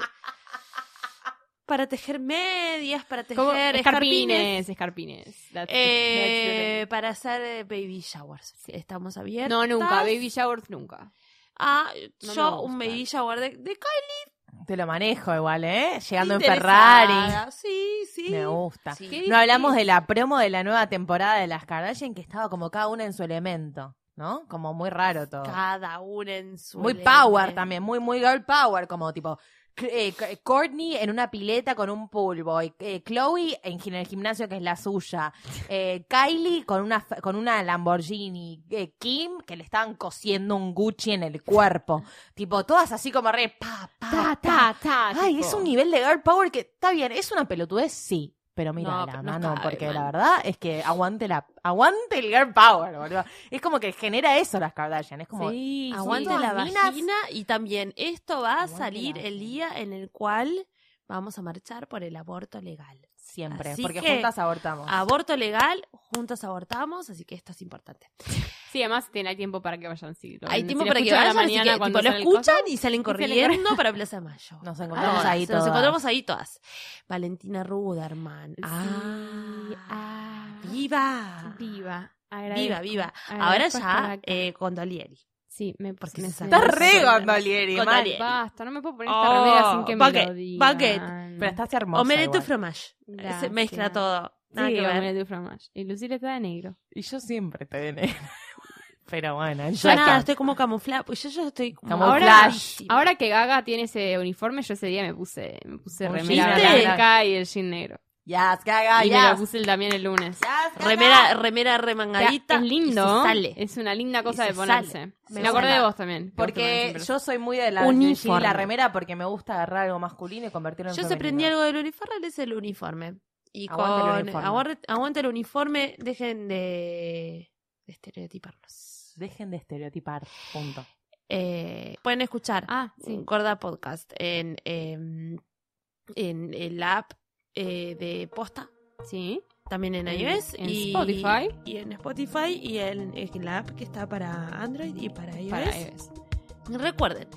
para tejer medias, para tejer escarpines, escarpines. That's- eh, that's para hacer eh, baby showers. Estamos abiertos. no, nunca. Baby showers nunca. Ah, No yo un baby shower de, de Te lo manejo igual, ¿eh? Llegando en. Ferrari. Sí, sí. Me gusta. Sí. ¿Qué No hablamos de la promo de la nueva temporada de las Kardashian que estaba como cada una en su elemento, ¿no? Como muy raro todo. Cada una en su Muy elemento. power también, muy, muy girl power, como tipo eh, C- Courtney en una pileta con un pool boy, eh, Chloe en, el gimnasio que es la suya, eh, Kylie con una con una Lamborghini, eh, Kim que le estaban cosiendo un Gucci en el cuerpo, tipo todas así como re pa pa Ta, pa. ta, ta, Ay, tipo. es un nivel de girl power que está bien, es una pelotudez, sí. Pero mira, No, la mano, cabe, porque man. la verdad es que aguante la aguante el girl power, boludo. Es como que genera eso las Kardashian, es como Sí, Aguante la vagina y también esto va a salir el día en el cual vamos a marchar por el aborto legal. Siempre, Así porque que- juntas abortamos. Aborto legal, juntos abortamos, así que esto es importante. Sí, además tiene, hay tiempo para que vayan. Sí, Hay Si tiempo lo para que vayan, así mañana que, cuando tipo, lo escuchan y salen corriendo para Plaza de Mayo. Nos encontramos Todas, ahí Nos todas. encontramos ahí todas. Valentina Ruderman. Sí, Ah, ah, viva. viva. Viva, Agradezco, viva. agradezco Ahora ya eh, con Dolieri. Sí, me, porque me me- me- re me- gondolieri, mal. Basta, no me puedo poner esta Oh, remera sin que me bucket, lo digan. bucket. Pero estás hermosa Omelette du fromage. Se mezcla todo. Nada Sí, que. Omelette du fromage. Y Lucila está de negro. Y yo siempre estoy de negro. Pero bueno, Yo nada, está. estoy como camuflada. Pues yo, yo estoy como ahora. Ahora que Gaga tiene ese uniforme, yo ese día me puse, me puse remera blanca y el jean negro. Yes, gaga, y me lo yes. puse el- también el lunes. Yes. Remera, remera remangadita. es lindo. y se sale. Es una linda cosa de se ponerse. sale. Me, Me acordé de vos también. vos Porque yo soy muy de la, Uniforme. de la remera porque me gusta agarrar algo masculino y convertirlo en Yo se prendí algo del uniforme, es el uniforme. Y Aguante el con uniforme. aguante, aguante el uniforme, dejen de, de estereotiparnos. Dejen de estereotipar, punto. Eh, pueden escuchar Ah, sí. Gorda Podcast en, em, en el app eh, de Posta, Sí. también en iOS en y, Spotify. y en Spotify y en, en la app que está para Android y para iOS. Para iOS. Recuerden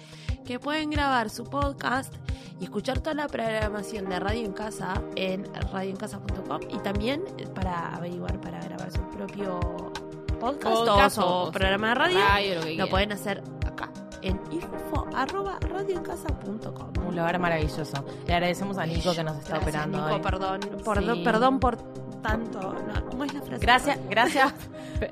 que pueden grabar su podcast y escuchar toda la programación de Radio en Casa en radioencasa.com y tamien para averiguar para grabar su propio podcast, Podcast o, programa de radio. Radio, lo Lo pueden hacer acá en info arroba radioencasa.com. Un lugar maravilloso. Le agradecemos a Nico que nos está Gracias, operando Nico, hoy. perdón, por, Sí. perdón por tanto. No, ¿Cómo es la frase? Gracias, gracias.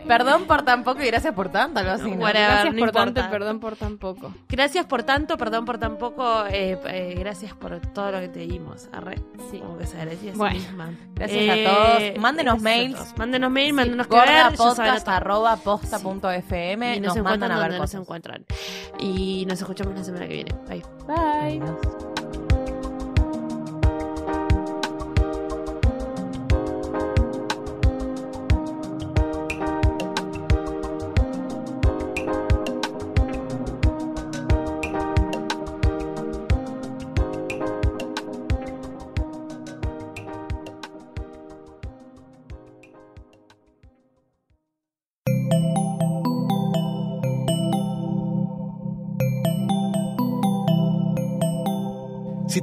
Perdón por tan poco y gracias por tanto, algo así. ¿no? Whatever, Gracias no por tanto importa. perdón por tan poco. Gracias por tanto, perdón por tan poco, eh, eh, gracias por todo lo que te dimos. Arre. Sí. Como que se agradecía a sí misma. gracias a todos. Mándenos mails. todos. Mándenos mail, mándenos que Gorda ver. ya saben podcast arroba posta punto fm Y nos, nos, mandan encuentran a ver nos cosas. encuentran. Y nos escuchamos la semana que viene. Bye. Bye.